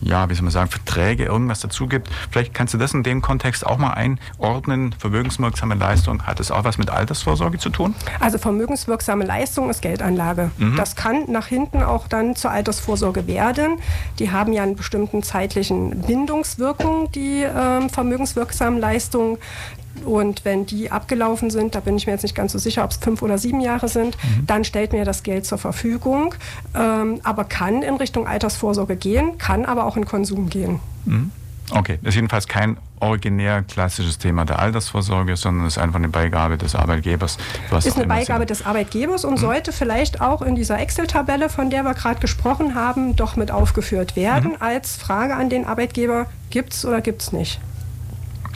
ja, wie soll man sagen, Verträge, irgendwas dazu gibt. Vielleicht kannst du das in dem Kontext auch mal einordnen. Vermögenswirksame Leistung, hat das auch was mit Altersvorsorge zu tun? Also vermögenswirksame Leistung ist Geldanlage. Mhm. Das kann nach hinten auch dann zur Altersvorsorge werden. Die haben ja einen bestimmten zeitlichen Bindungswirkung, die äh, vermögenswirksamen Leistungen. Und wenn die abgelaufen sind, da bin ich mir jetzt nicht ganz so sicher, ob es fünf oder sieben Jahre sind, mhm. dann stellt mir das Geld zur Verfügung, ähm, aber kann in Richtung Altersvorsorge gehen, kann aber auch in Konsum gehen. Mhm. Okay, das ist jedenfalls kein originär klassisches Thema der Altersvorsorge, sondern es ist einfach eine Beigabe des Arbeitgebers. Ist eine Beigabe Sinn. des Arbeitgebers und mhm. sollte vielleicht auch in dieser Excel-Tabelle, von der wir gerade gesprochen haben, doch mit aufgeführt werden, mhm. als Frage an den Arbeitgeber, gibt es oder gibt es nicht.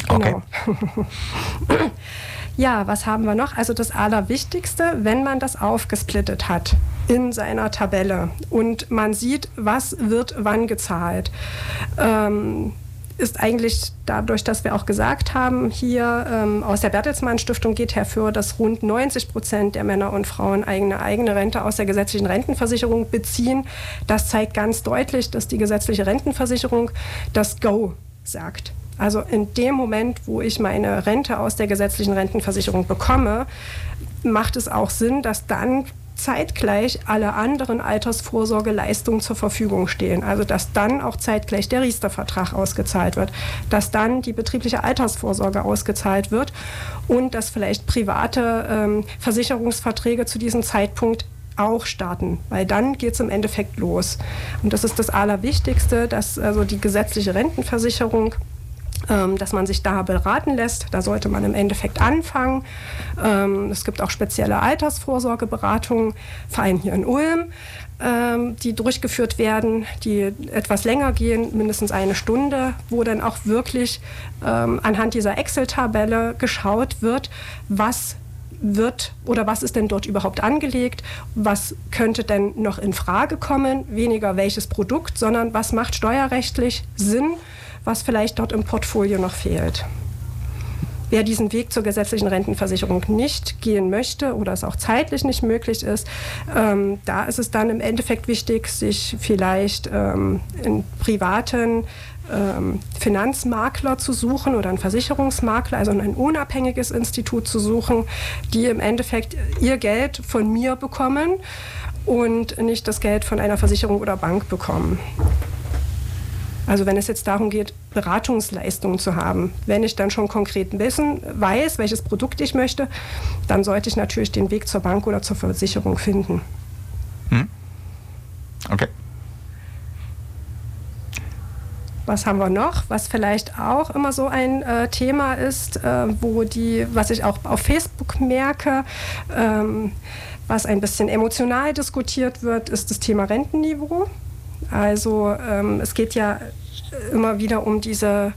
Genau. Okay. ja, was haben wir noch? Also das Allerwichtigste, wenn man das aufgesplittet hat in seiner Tabelle und man sieht, was wird wann gezahlt. Ähm, ist eigentlich dadurch, dass wir auch gesagt haben, hier ähm, aus der Bertelsmann Stiftung geht hervor, dass rund 90 Prozent der Männer und Frauen eigene, eigene Rente aus der gesetzlichen Rentenversicherung beziehen. Das zeigt ganz deutlich, dass die gesetzliche Rentenversicherung das Go sagt. Also in dem Moment, wo ich meine Rente aus der gesetzlichen Rentenversicherung bekomme, macht es auch Sinn, dass dann zeitgleich alle anderen Altersvorsorgeleistungen zur Verfügung stehen. Also dass dann auch zeitgleich der Riester-Vertrag ausgezahlt wird, dass dann die betriebliche Altersvorsorge ausgezahlt wird und dass vielleicht private ähm, Versicherungsverträge zu diesem Zeitpunkt auch starten, weil dann geht es im Endeffekt los. Und das ist das Allerwichtigste, dass also die gesetzliche Rentenversicherung dass man sich da beraten lässt. Da sollte man im Endeffekt anfangen. Ähm, es gibt auch spezielle Altersvorsorgeberatungen, vor allem hier in Ulm, ähm, die durchgeführt werden, die etwas länger gehen, mindestens eine Stunde, wo dann auch wirklich anhand dieser Excel-Tabelle geschaut wird, was wird oder was ist denn dort überhaupt angelegt, was könnte denn noch in Frage kommen, weniger welches Produkt, sondern was macht steuerrechtlich Sinn was vielleicht dort im Portfolio noch fehlt. Wer diesen Weg zur gesetzlichen Rentenversicherung nicht gehen möchte oder es auch zeitlich nicht möglich ist, ähm, da ist es dann im Endeffekt wichtig, sich vielleicht ähm, in privaten ähm, Finanzmakler zu suchen oder einen Versicherungsmakler, also ein unabhängiges Institut zu suchen, die im Endeffekt ihr Geld von mir bekommen und nicht das Geld von einer Versicherung oder Bank bekommen. Also wenn es jetzt darum geht, Beratungsleistungen zu haben, wenn ich dann schon konkret wissen, weiß, welches Produkt ich möchte, dann sollte ich natürlich den Weg zur Bank oder zur Versicherung finden. Hm. Okay. Was haben wir noch? Was vielleicht auch immer so ein äh, Thema ist, äh, wo die, was ich auch auf Facebook merke, ähm, was ein bisschen emotional diskutiert wird, ist das Thema Rentenniveau. Also ähm, es geht ja immer wieder um diese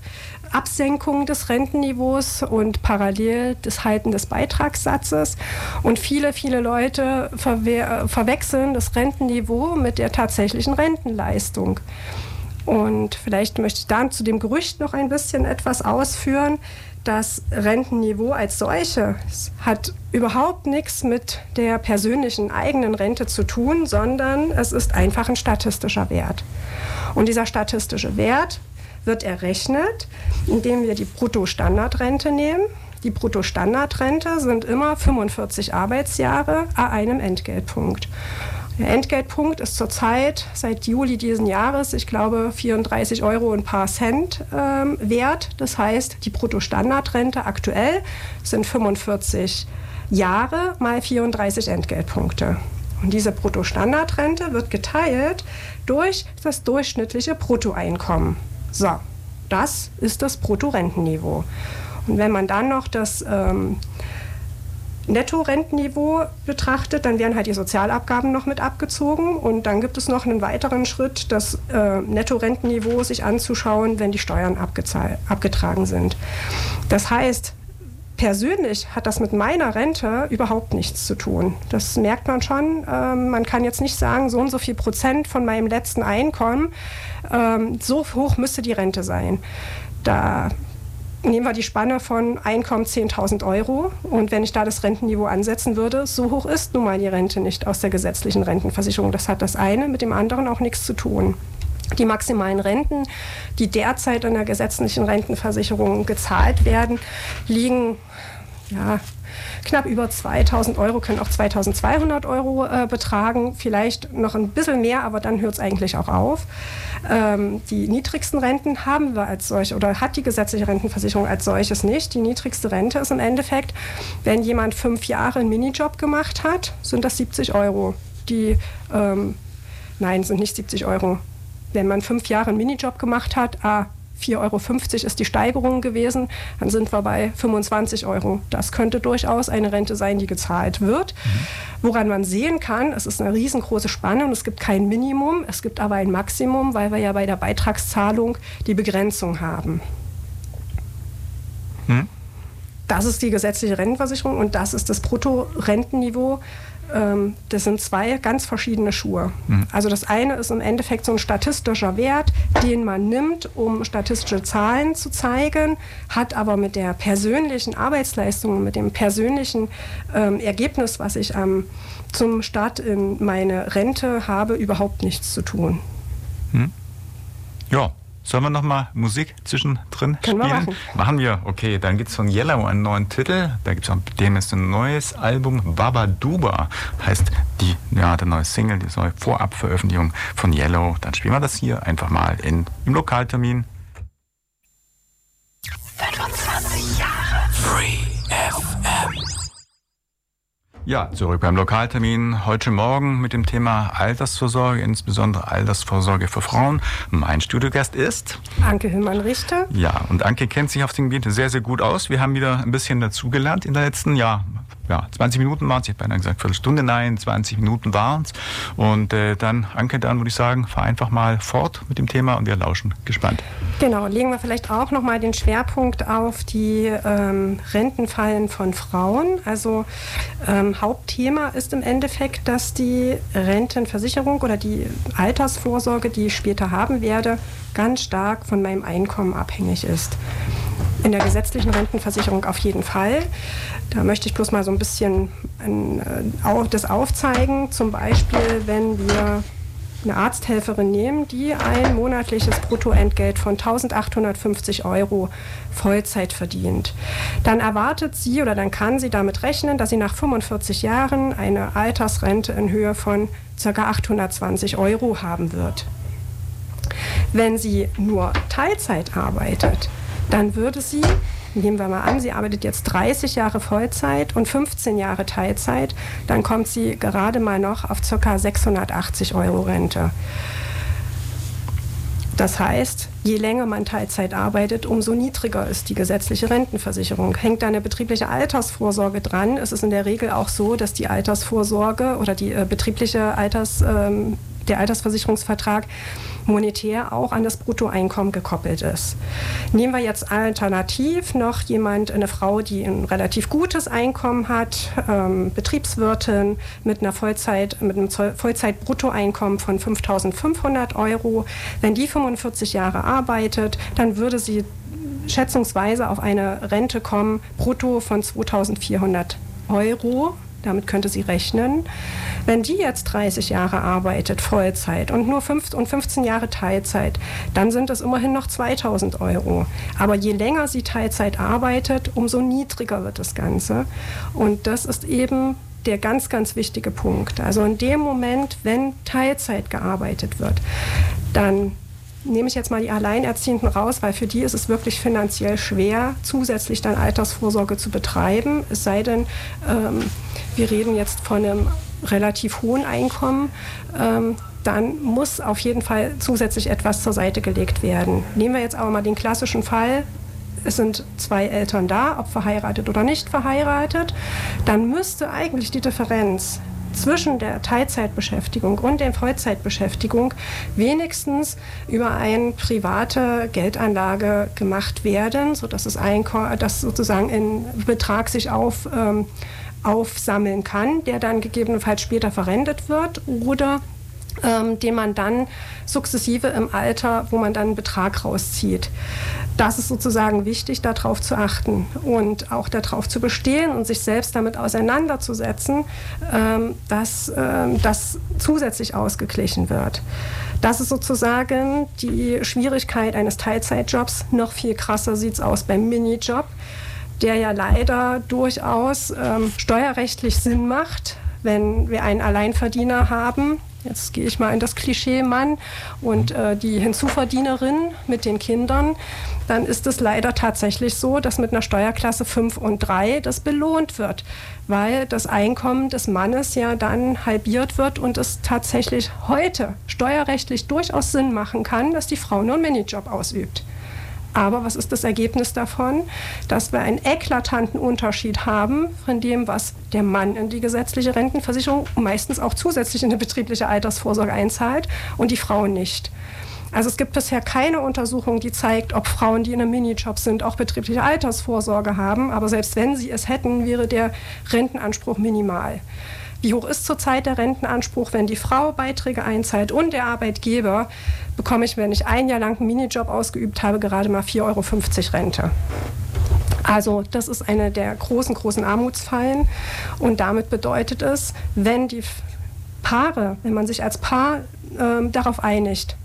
Absenkung des Rentenniveaus und parallel das Halten des Beitragssatzes. Und viele, viele Leute verwe verwechseln das Rentenniveau mit der tatsächlichen Rentenleistung. Und vielleicht möchte ich dann zu dem Gerücht noch ein bisschen etwas ausführen. Das Rentenniveau als solches hat überhaupt nichts mit der persönlichen eigenen Rente zu tun, sondern es ist einfach ein statistischer Wert. Und dieser statistische Wert wird errechnet, indem wir die Bruttostandardrente nehmen. Die Bruttostandardrente sind immer 45 Arbeitsjahre a einem Entgeltpunkt. Der Entgeltpunkt ist zurzeit seit Juli diesen Jahres, ich glaube, 34 Euro und ein paar Cent ähm, wert. Das heißt, die Bruttostandardrente aktuell sind 45 Jahre mal 34 Entgeltpunkte. Und diese Bruttostandardrente wird geteilt durch das durchschnittliche Bruttoeinkommen. So, das ist das Bruttorentenniveau. Und wenn man dann noch das ähm, Nettorentenniveau betrachtet, dann werden halt die Sozialabgaben noch mit abgezogen und dann gibt es noch einen weiteren Schritt, das äh, Nettorentenniveau sich anzuschauen, wenn die Steuern abgetragen sind. Das heißt, persönlich hat das mit meiner Rente überhaupt nichts zu tun. Das merkt man schon. Ähm, man kann jetzt nicht sagen, so und so viel Prozent von meinem letzten Einkommen, ähm, so hoch müsste die Rente sein. Da nehmen wir die Spanne von Einkommen 10.000 Euro. Und wenn ich da das Rentenniveau ansetzen würde, so hoch ist nun mal die Rente nicht aus der gesetzlichen Rentenversicherung. Das hat das eine mit dem anderen auch nichts zu tun. Die maximalen Renten, die derzeit in der gesetzlichen Rentenversicherung gezahlt werden, liegen ja, knapp über 2000 Euro, können auch 2200 Euro äh, betragen, vielleicht noch ein bisschen mehr, aber dann hört es eigentlich auch auf. Ähm, die niedrigsten Renten haben wir als solche oder hat die gesetzliche Rentenversicherung als solches nicht. Die niedrigste Rente ist im Endeffekt, wenn jemand fünf Jahre einen Minijob gemacht hat, sind das 70 Euro. Die, ähm, nein, sind nicht 70 Euro. Wenn man fünf Jahre einen Minijob gemacht hat, ah, 4,50 Euro ist die Steigerung gewesen, dann sind wir bei 25 Euro. Das könnte durchaus eine Rente sein, die gezahlt wird. Mhm. Woran man sehen kann, es ist eine riesengroße Spanne und es gibt kein Minimum, es gibt aber ein Maximum, weil wir ja bei der Beitragszahlung die Begrenzung haben. Hm? Das ist die gesetzliche Rentenversicherung und das ist das Bruttorentenniveau. Ähm, das sind zwei ganz verschiedene Schuhe. Mhm. Also das eine ist im Endeffekt so ein statistischer Wert, den man nimmt, um statistische Zahlen zu zeigen, hat aber mit der persönlichen Arbeitsleistung, mit dem persönlichen ähm, Ergebnis, was ich ähm, zum Start in meine Rente habe, überhaupt nichts zu tun. Mhm. Ja, Sollen wir nochmal Musik zwischendrin Können spielen? Wir machen. machen wir. Okay, dann gibt es von Yellow einen neuen Titel. Da gibt es dem ist ein neues Album. Baba Duba heißt die, ja, der neue Single, die neue Vorabveröffentlichung von Yellow. Dann spielen wir das hier einfach mal in, im Lokaltermin. 25 Jahre Free FM. Ja, zurück beim Lokaltermin heute Morgen mit dem Thema Altersvorsorge, insbesondere Altersvorsorge für Frauen. Mein Studiogast ist Anke Hümmern-Richter. Ja, und Anke kennt sich auf dem Gebiet sehr, sehr gut aus. Wir haben wieder ein bisschen dazugelernt in der letzten, ja, ja, 20 Minuten waren es, ich habe beinahe gesagt Viertelstunde, nein, 20 Minuten waren es. Und äh, dann, Anke, dann würde ich sagen, fahr einfach mal fort mit dem Thema und wir lauschen gespannt. Genau, legen wir vielleicht auch nochmal den Schwerpunkt auf die ähm, Rentenfallen von Frauen. Also ähm, Hauptthema ist im Endeffekt, dass die Rentenversicherung oder die Altersvorsorge, die ich später haben werde, ganz stark von meinem Einkommen abhängig ist. In der gesetzlichen Rentenversicherung auf jeden Fall. Da möchte ich bloß mal so ein bisschen ein, äh, das aufzeigen. Zum Beispiel, wenn wir eine Arzthelferin nehmen, die ein monatliches Bruttoentgelt von 1850 Euro Vollzeit verdient. Dann erwartet sie oder dann kann sie damit rechnen, dass sie nach 45 Jahren eine Altersrente in Höhe von ca. 820 Euro haben wird. Wenn sie nur Teilzeit arbeitet, dann würde sie nehmen wir mal an, sie arbeitet jetzt 30 Jahre Vollzeit und 15 Jahre Teilzeit, dann kommt sie gerade mal noch auf ca. 680 Euro Rente. Das heißt, je länger man Teilzeit arbeitet, umso niedriger ist die gesetzliche Rentenversicherung. Hängt da eine betriebliche Altersvorsorge dran, ist es in der Regel auch so, dass die Altersvorsorge oder die äh, betriebliche Alters, ähm, der Altersversicherungsvertrag monetär auch an das Bruttoeinkommen gekoppelt ist. Nehmen wir jetzt alternativ noch jemand, eine Frau, die ein relativ gutes Einkommen hat, ähm, Betriebswirtin mit einer Vollzeit, mit einem Vollzeit-Bruttoeinkommen von 5.500 Euro. Wenn die 45 Jahre arbeitet, dann würde sie schätzungsweise auf eine Rente kommen, brutto von 2.400 Euro. Damit könnte sie rechnen. Wenn die jetzt 30 Jahre arbeitet, Vollzeit, und nur 5 und 15 Jahre Teilzeit, dann sind es immerhin noch 2000 Euro. Aber je länger sie Teilzeit arbeitet, umso niedriger wird das Ganze. Und das ist eben der ganz, ganz wichtige Punkt. Also in dem Moment, wenn Teilzeit gearbeitet wird, dann nehme ich jetzt mal die Alleinerziehenden raus, weil für die ist es wirklich finanziell schwer, zusätzlich dann Altersvorsorge zu betreiben. Es sei denn, ähm, wir reden jetzt von einem relativ hohen Einkommen, ähm, dann muss auf jeden Fall zusätzlich etwas zur Seite gelegt werden. Nehmen wir jetzt aber mal den klassischen Fall. Es sind zwei Eltern da, ob verheiratet oder nicht verheiratet. Dann müsste eigentlich die Differenz zwischen der Teilzeitbeschäftigung und der Vollzeitbeschäftigung wenigstens über eine private Geldanlage gemacht werden, sodass dass sozusagen ein Betrag sich auf ähm, aufsammeln kann, der dann gegebenenfalls später verrentet wird oder ähm, den man dann sukzessive im Alter, wo man dann einen Betrag rauszieht. Das ist sozusagen wichtig, darauf zu achten und auch darauf zu bestehen und sich selbst damit auseinanderzusetzen, ähm, dass ähm, das zusätzlich ausgeglichen wird. Das ist sozusagen die Schwierigkeit eines Teilzeitjobs. Noch viel krasser sieht es aus beim Minijob der ja leider durchaus ähm, steuerrechtlich Sinn macht, wenn wir einen Alleinverdiener haben. Jetzt gehe ich mal in das Klischee Mann und äh, die Hinzuverdienerin mit den Kindern. Dann ist es leider tatsächlich so, dass mit einer Steuerklasse 5 und 3 das belohnt wird, weil das Einkommen des Mannes ja dann halbiert wird und es tatsächlich heute steuerrechtlich durchaus Sinn machen kann, dass die Frau nur einen Minijob ausübt. Aber was ist das Ergebnis davon? Dass wir einen eklatanten Unterschied haben von dem, was der Mann in die gesetzliche Rentenversicherung meistens auch zusätzlich in eine betriebliche Altersvorsorge einzahlt und die Frau nicht. Also es gibt bisher keine Untersuchung, die zeigt, ob Frauen, die in einem Minijob sind, auch betriebliche Altersvorsorge haben. Aber selbst wenn sie es hätten, wäre der Rentenanspruch minimal. Wie hoch ist zurzeit der Rentenanspruch, wenn die Frau Beiträge einzahlt und der Arbeitgeber, bekomme ich, wenn ich ein Jahr lang einen Minijob ausgeübt habe, gerade mal 4,50 Euro Rente. Also das ist eine der großen, großen Armutsfallen. Und damit bedeutet es, wenn die Paare, wenn man sich als Paar ähm, darauf einigt,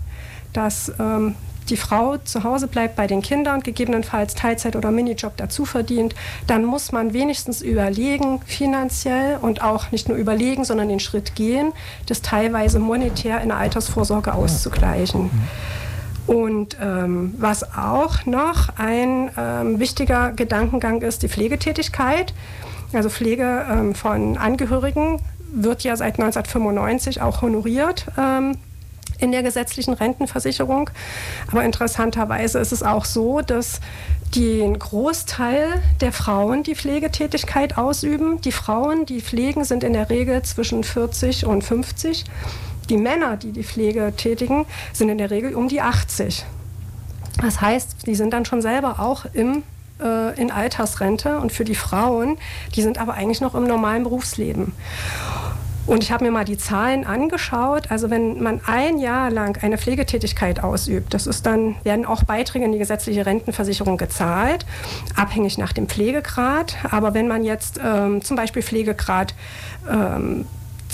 dass ähm, die Frau zu Hause bleibt bei den Kindern, gegebenenfalls Teilzeit oder Minijob dazu verdient, dann muss man wenigstens überlegen, finanziell und auch nicht nur überlegen, sondern den Schritt gehen, das teilweise monetär in der Altersvorsorge auszugleichen. Und ähm, was auch noch ein ähm, wichtiger Gedankengang ist, die Pflegetätigkeit. Also Pflege ähm, von Angehörigen wird ja seit 1995 auch honoriert ähm, in der gesetzlichen Rentenversicherung. Aber interessanterweise ist es auch so, dass den Großteil der Frauen die Pflegetätigkeit ausüben. Die Frauen, die pflegen, sind in der Regel zwischen 40 und 50. Die Männer, die die Pflege tätigen, sind in der Regel um die 80. Das heißt, die sind dann schon selber auch im, äh, in Altersrente und für die Frauen, die sind aber eigentlich noch im normalen Berufsleben. Und ich habe mir mal die Zahlen angeschaut. Also wenn man ein Jahr lang eine Pflegetätigkeit ausübt, das ist dann, werden auch Beiträge in die gesetzliche Rentenversicherung gezahlt, abhängig nach dem Pflegegrad. Aber wenn man jetzt ähm, zum Beispiel Pflegegrad ähm,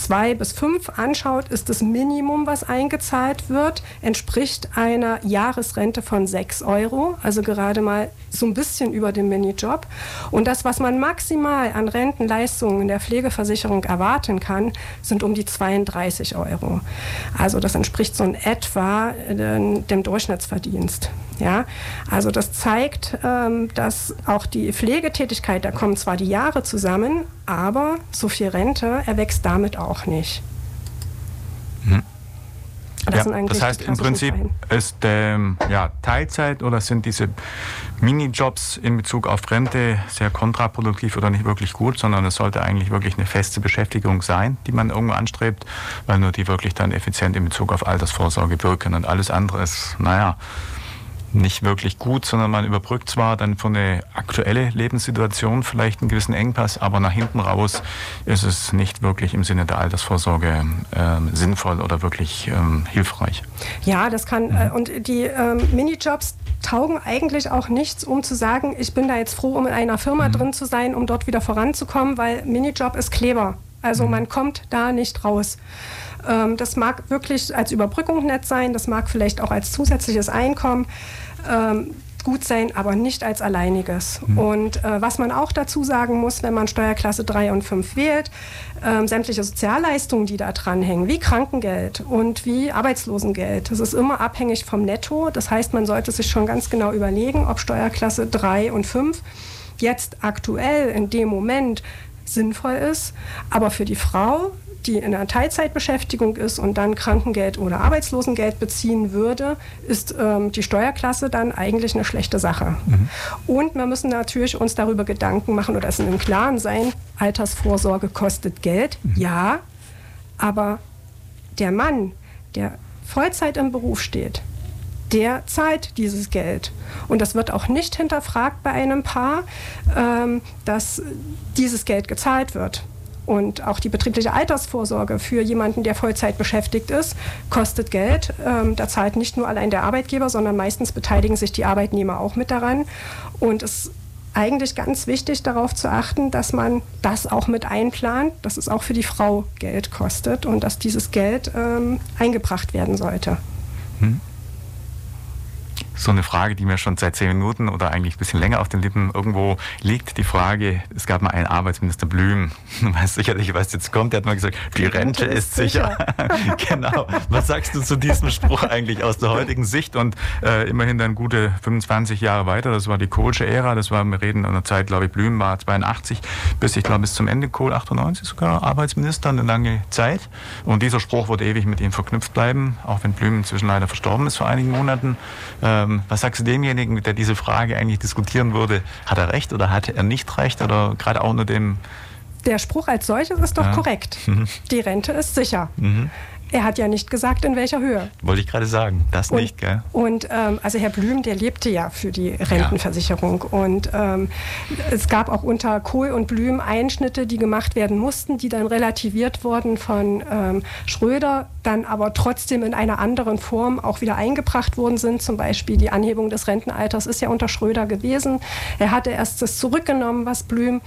zwei bis fünf anschaut, ist das Minimum, was eingezahlt wird, entspricht einer Jahresrente von sechs Euro, also gerade mal so ein bisschen über dem Minijob. Und das, was man maximal an Rentenleistungen in der Pflegeversicherung erwarten kann, sind um die 32 Euro. Also das entspricht so in etwa äh, dem Durchschnittsverdienst. Ja, also das zeigt, ähm, dass auch die Pflegetätigkeit, da kommen zwar die Jahre zusammen, aber so viel Rente erwächst damit auch nicht. Hm. Das, ja, das heißt im Prinzip Fallen. ist ähm, ja, Teilzeit oder sind diese Minijobs in Bezug auf Rente sehr kontraproduktiv oder nicht wirklich gut, sondern es sollte eigentlich wirklich eine feste Beschäftigung sein, die man irgendwo anstrebt, weil nur die wirklich dann effizient in Bezug auf Altersvorsorge wirken und alles andere ist, naja, nicht wirklich gut, sondern man überbrückt zwar dann für eine aktuelle Lebenssituation vielleicht einen gewissen Engpass, aber nach hinten raus ist es nicht wirklich im Sinne der Altersvorsorge äh, sinnvoll oder wirklich ähm, hilfreich. Ja, das kann äh, und die ähm, Minijobs taugen eigentlich auch nichts, um zu sagen, ich bin da jetzt froh, um in einer Firma mhm. drin zu sein, um dort wieder voranzukommen, weil Minijob ist Kleber. Also mhm. man kommt da nicht raus. Ähm, das mag wirklich als Überbrückung nett sein, das mag vielleicht auch als zusätzliches Einkommen ähm, gut sein, aber nicht als alleiniges. Mhm. Und äh, was man auch dazu sagen muss, wenn man Steuerklasse 3 und 5 wählt, äh, sämtliche Sozialleistungen, die da dranhängen, wie Krankengeld und wie Arbeitslosengeld, das ist immer abhängig vom Netto. Das heißt, man sollte sich schon ganz genau überlegen, ob Steuerklasse 3 und 5 jetzt aktuell in dem Moment sinnvoll ist. Aber für die Frau die in einer Teilzeitbeschäftigung ist und dann Krankengeld oder Arbeitslosengeld beziehen würde, ist ähm, die Steuerklasse dann eigentlich eine schlechte Sache. Mhm. Und wir müssen natürlich uns darüber Gedanken machen oder es in dem Klaren sein, Altersvorsorge kostet Geld, mhm. ja, aber der Mann, der Vollzeit im Beruf steht, der zahlt dieses Geld. Und das wird auch nicht hinterfragt bei einem Paar, ähm, dass dieses Geld gezahlt wird. Und auch die betriebliche Altersvorsorge für jemanden, der Vollzeit beschäftigt ist, kostet Geld. Ähm, da zahlt nicht nur allein der Arbeitgeber, sondern meistens beteiligen sich die Arbeitnehmer auch mit daran. Und es ist eigentlich ganz wichtig darauf zu achten, dass man das auch mit einplant, dass es auch für die Frau Geld kostet und dass dieses Geld ähm, eingebracht werden sollte. Hm so eine Frage, die mir schon seit zehn Minuten oder eigentlich ein bisschen länger auf den Lippen irgendwo liegt. Die Frage, es gab mal einen Arbeitsminister Blüm, du weißt sicherlich, was jetzt kommt, der hat mal gesagt, die Rente ist sicher. genau. Was sagst du zu diesem Spruch eigentlich aus der heutigen Sicht und äh, immerhin dann gute 25 Jahre weiter, das war die Kohlsche Ära, das war, wir reden in der Zeit, glaube ich, Blüm war 82 bis, ich glaube, bis zum Ende Kohl 98 sogar Arbeitsminister, eine lange Zeit. Und dieser Spruch wird ewig mit ihm verknüpft bleiben, auch wenn Blüm inzwischen leider verstorben ist vor einigen Monaten. Ähm, ähm, was sagst du demjenigen, der diese Frage eigentlich diskutieren würde? Hat er recht oder hat er nicht recht oder gerade auch nur dem der Spruch als solches ist doch ja. korrekt. Mhm. Die Rente ist sicher. Mhm. Er hat ja nicht gesagt, in welcher Höhe. Wollte ich gerade sagen, das und, nicht, gell? Und ähm, also Herr Blüm, der lebte ja für die Rentenversicherung. Ja. Und ähm, es gab auch unter Kohl und Blüm Einschnitte, die gemacht werden mussten, die dann relativiert wurden von ähm, Schröder, dann aber trotzdem in einer anderen Form auch wieder eingebracht worden sind. Zum Beispiel die Anhebung des Rentenalters ist ja unter Schröder gewesen. Er hatte erst das zurückgenommen, was Blüm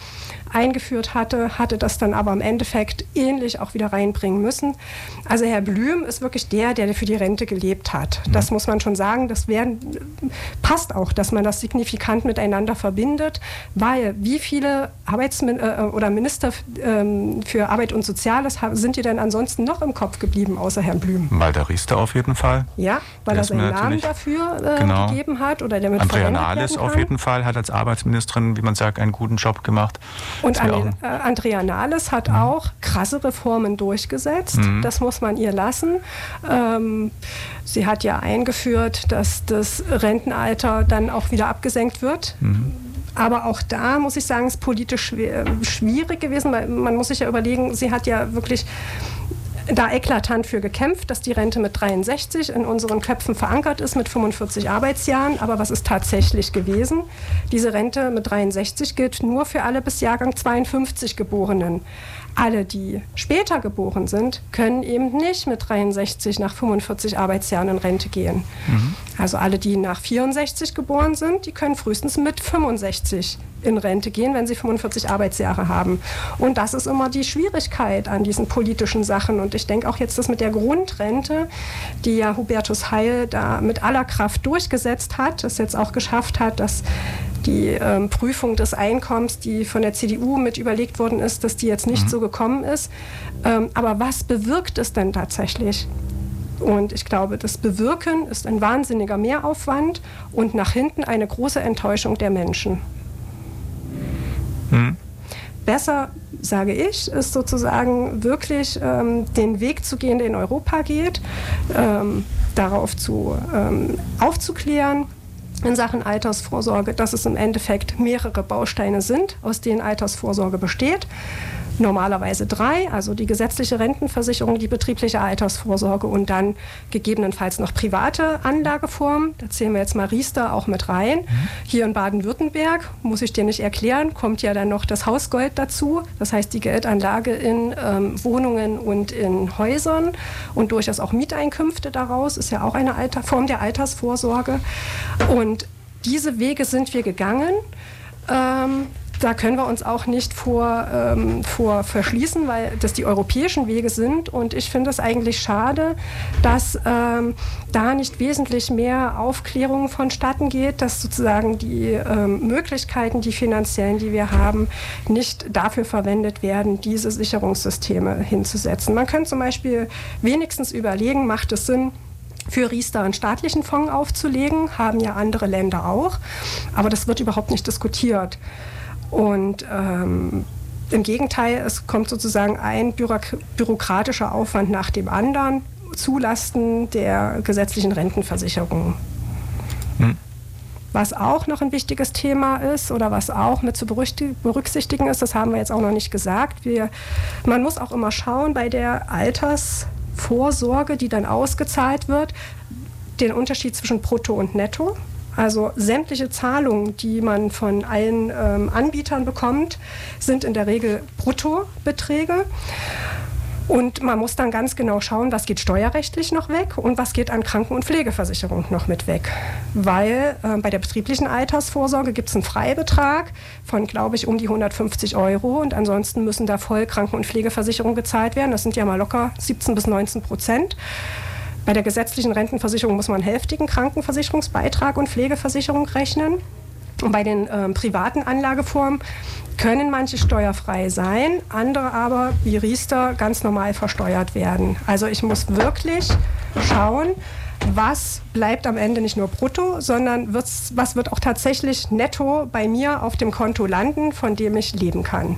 eingeführt hatte, hatte das dann aber im Endeffekt ähnlich auch wieder reinbringen müssen. Also Herr Blüm ist wirklich der, der für die Rente gelebt hat. Das muss man schon sagen. Das werden, passt auch, dass man das signifikant miteinander verbindet, weil wie viele Arbeitsmin äh, oder Minister ähm, für Arbeit und Soziales sind dir denn ansonsten noch im Kopf geblieben, außer Herrn Blüm? Walter Riester auf jeden Fall. Ja, weil der er seinen Namen dafür äh, genau. gegeben hat oder der mit Andrea Nahles auf jeden Fall hat als Arbeitsministerin, wie man sagt, einen guten Job gemacht. Und an, äh, Andrea Nahles hat mhm. auch krasse Reformen durchgesetzt. Mhm. Das muss man ihr lassen. Ähm, sie hat ja eingeführt, dass das Rentenalter dann auch wieder abgesenkt wird. Mhm. Aber auch da muss ich sagen, ist politisch schwierig gewesen, weil man muss sich ja überlegen, sie hat ja wirklich da eklatant für gekämpft, dass die Rente mit 63 in unseren Köpfen verankert ist, mit 45 Arbeitsjahren. Aber was ist tatsächlich gewesen? Diese Rente mit 63 gilt nur für alle bis Jahrgang 52 Geborenen. Alle, die später geboren sind, können eben nicht mit 63 nach 45 Arbeitsjahren in Rente gehen. Mhm. Also alle, die nach 64 geboren sind, die können frühestens mit 65 in Rente gehen, wenn sie 45 Arbeitsjahre haben. Und das ist immer die Schwierigkeit an diesen politischen Sachen. Und ich denke auch jetzt das mit der Grundrente, die ja Hubertus Heil da mit aller Kraft durchgesetzt hat, es jetzt auch geschafft hat, dass die ähm, Prüfung des Einkommens, die von der CDU mit überlegt worden ist, dass die jetzt nicht mhm. so gekommen ist. Ähm, aber was bewirkt es denn tatsächlich? Und ich glaube, das Bewirken ist ein wahnsinniger Mehraufwand und nach hinten eine große Enttäuschung der Menschen. Mhm. Besser, sage ich, ist sozusagen wirklich ähm, den Weg zu gehen, der in Europa geht, ähm, darauf zu, ähm, aufzuklären, in Sachen Altersvorsorge, dass es im Endeffekt mehrere Bausteine sind, aus denen Altersvorsorge besteht normalerweise drei, also die gesetzliche Rentenversicherung, die betriebliche Altersvorsorge und dann gegebenenfalls noch private Anlageformen. Da zählen wir jetzt mal Riester auch mit rein. Mhm. Hier in Baden-Württemberg, muss ich dir nicht erklären, kommt ja dann noch das Hausgold dazu. Das heißt die Geldanlage in ähm, Wohnungen und in Häusern und durchaus auch Mieteinkünfte daraus, ist ja auch eine Alter Form der Altersvorsorge. Und diese Wege sind wir gegangen. Ähm, da können wir uns auch nicht vor, ähm, vor verschließen, weil das die europäischen Wege sind. Und ich finde es eigentlich schade, dass ähm, da nicht wesentlich mehr Aufklärung vonstatten geht, dass sozusagen die ähm, Möglichkeiten, die finanziellen, die wir haben, nicht dafür verwendet werden, diese Sicherungssysteme hinzusetzen. Man könnte zum Beispiel wenigstens überlegen, macht es Sinn, für Riester einen staatlichen Fonds aufzulegen, haben ja andere Länder auch, aber das wird überhaupt nicht diskutiert. Und ähm, im Gegenteil, es kommt sozusagen ein bürokratischer Aufwand nach dem anderen zulasten der gesetzlichen Rentenversicherung. Hm. Was auch noch ein wichtiges Thema ist oder was auch mit zu berücksichtigen ist, das haben wir jetzt auch noch nicht gesagt. Wir, man muss auch immer schauen bei der Altersvorsorge, die dann ausgezahlt wird, den Unterschied zwischen Brutto und Netto. Also sämtliche Zahlungen, die man von allen ähm, Anbietern bekommt, sind in der Regel Bruttobeträge. Und man muss dann ganz genau schauen, was geht steuerrechtlich noch weg und was geht an Kranken- und Pflegeversicherung noch mit weg. Weil äh, bei der betrieblichen Altersvorsorge gibt es einen Freibetrag von, glaube ich, um die 150 Euro und ansonsten müssen da voll Kranken- und Pflegeversicherung gezahlt werden. Das sind ja mal locker 17 bis 19 Prozent. Bei der gesetzlichen Rentenversicherung muss man hälftigen Krankenversicherungsbeitrag und Pflegeversicherung rechnen. Und bei den ähm, privaten Anlageformen können manche steuerfrei sein, andere aber wie Riester ganz normal versteuert werden. Also ich muss wirklich schauen, was bleibt am Ende nicht nur brutto, sondern was wird auch tatsächlich netto bei mir auf dem Konto landen, von dem ich leben kann.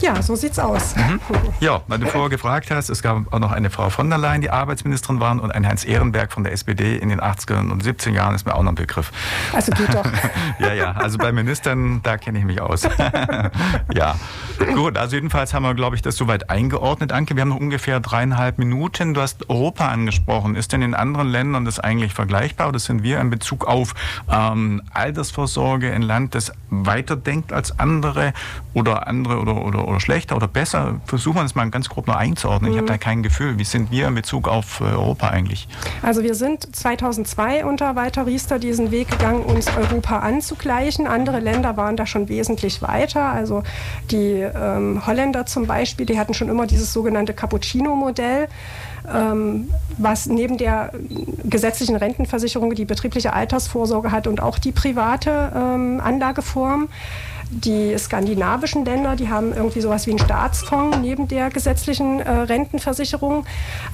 Ja, so sieht's aus. Mhm. Ja, weil du vorher gefragt hast, es gab auch noch eine Frau von der Leyen, die Arbeitsministerin war, und ein Heinz Ehrenberg von der SPD in den 80er und 70er Jahren ist mir auch noch ein Begriff. Also geht doch. ja, ja, also bei Ministern, da kenne ich mich aus. ja, gut, also jedenfalls haben wir, glaube ich, das soweit eingeordnet. Anke, wir haben noch ungefähr dreieinhalb Minuten. Du hast Europa angesprochen. Ist denn in anderen Ländern das eigentlich vergleichbar oder sind wir in Bezug auf ähm, Altersvorsorge ein Land, das weiterdenkt als andere oder andere oder, oder, oder schlechter oder besser? Versuchen wir das mal ganz grob noch einzuordnen. Ich habe mhm. da kein Gefühl. Wie sind wir in Bezug auf äh, Europa eigentlich? Also wir sind 2002 unter Walter Riester diesen Weg gegangen, uns Europa anzugleichen. Andere Länder waren da schon wesentlich weiter. Also die ähm, Holländer zum Beispiel, die hatten schon immer dieses sogenannte Cappuccino-Modell ähm, was neben der gesetzlichen Rentenversicherung die betriebliche Altersvorsorge hat und auch die private ähm, Anlageform. Die skandinavischen Länder, die haben irgendwie sowas wie einen Staatsfonds neben der gesetzlichen äh, Rentenversicherung.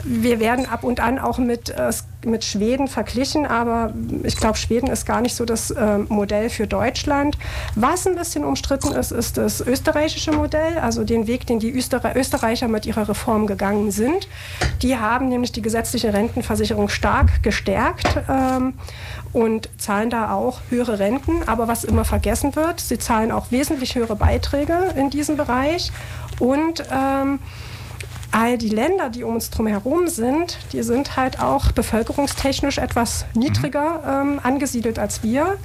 Wir werden ab und an auch mit, äh, mit Schweden verglichen, aber ich glaube, Schweden ist gar nicht so das äh, Modell für Deutschland. Was ein bisschen umstritten ist, ist das österreichische Modell, also den Weg, den die Öster Österreicher mit ihrer Reform gegangen sind. Die haben nämlich die gesetzliche Rentenversicherung stark gestärkt. Ähm, und zahlen da auch höhere Renten. Aber was immer vergessen wird, sie zahlen auch wesentlich höhere Beiträge in diesem Bereich. Und ähm, all die Länder, die um uns drum herum sind, die sind halt auch bevölkerungstechnisch etwas niedriger mhm. ähm, angesiedelt als wir.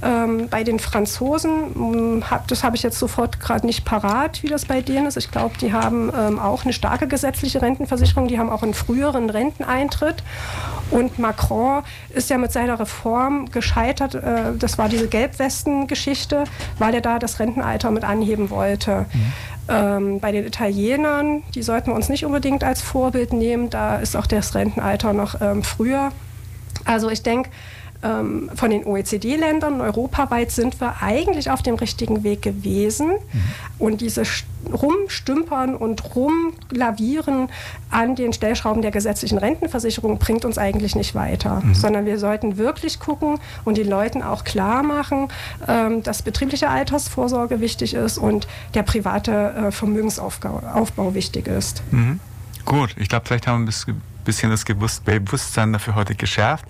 Ähm, bei den Franzosen, hm, hab, das habe ich jetzt sofort gerade nicht parat, wie das bei denen ist. Ich glaube, die haben ähm, auch eine starke gesetzliche Rentenversicherung, die haben auch einen früheren Renteneintritt. Und Macron ist ja mit seiner Reform gescheitert. Äh, das war diese Gelbwesten-Geschichte, weil er da das Rentenalter mit anheben wollte. Mhm. Ähm, bei den Italienern, die sollten wir uns nicht unbedingt als Vorbild nehmen. Da ist auch das Rentenalter noch ähm, früher. Also ich denke, ähm, von den OECD-Ländern europaweit sind wir eigentlich auf dem richtigen Weg gewesen. Mhm. Und dieses Rumstümpern und Rumlavieren an den Stellschrauben der gesetzlichen Rentenversicherung bringt uns eigentlich nicht weiter, mhm. sondern wir sollten wirklich gucken und den Leuten auch klar machen, ähm, dass betriebliche Altersvorsorge wichtig ist und der private äh, Vermögensaufbau wichtig ist. Mhm. Gut, ich glaube, vielleicht haben wir ein bisschen das Bewusstsein dafür heute geschärft.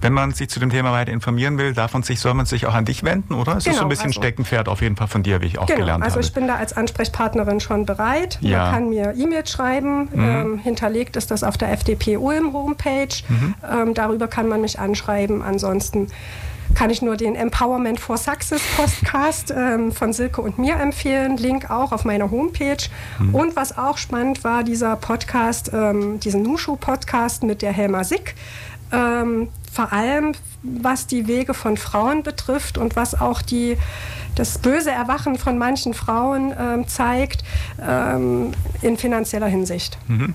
Wenn man sich zu dem Thema weiter informieren will, darf man sich, soll man sich auch an dich wenden, oder? Es genau, ist so ein genau, bisschen also, Steckenpferd auf jeden Fall von dir, wie ich auch genau, gelernt also habe. Also ich bin da als Ansprechpartnerin schon bereit. Ja. Man kann mir E-Mails schreiben. Mhm. Ähm, hinterlegt ist das auf der FDP Ulm Homepage. Mhm. Ähm, darüber kann man mich anschreiben. Ansonsten kann ich nur den Empowerment for Success Podcast ähm, von Silke und mir empfehlen. Link auch auf meiner Homepage. Mhm. Und was auch spannend war, dieser Podcast, ähm, diesen Nushu-Podcast mit der Helma Sick. Ähm, vor allem was die Wege von Frauen betrifft und was auch die, das böse Erwachen von manchen Frauen ähm, zeigt ähm, in finanzieller Hinsicht. Mhm.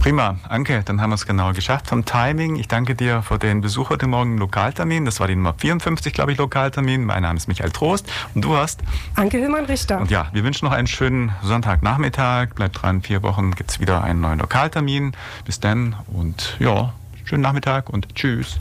Prima, Anke, dann haben wir es genau geschafft vom Timing. Ich danke dir für den Besuch heute Morgen im Lokaltermin. Das war die Nummer 54, glaube ich, Lokaltermin. Mein Name ist Michael Trost und du hast? Anke Hillmann-Richter. Und ja, wir wünschen noch einen schönen Sonntagnachmittag. Bleibt dran, vier Wochen gibt es wieder einen neuen Lokaltermin. Bis dann und ja, schönen Nachmittag und tschüss.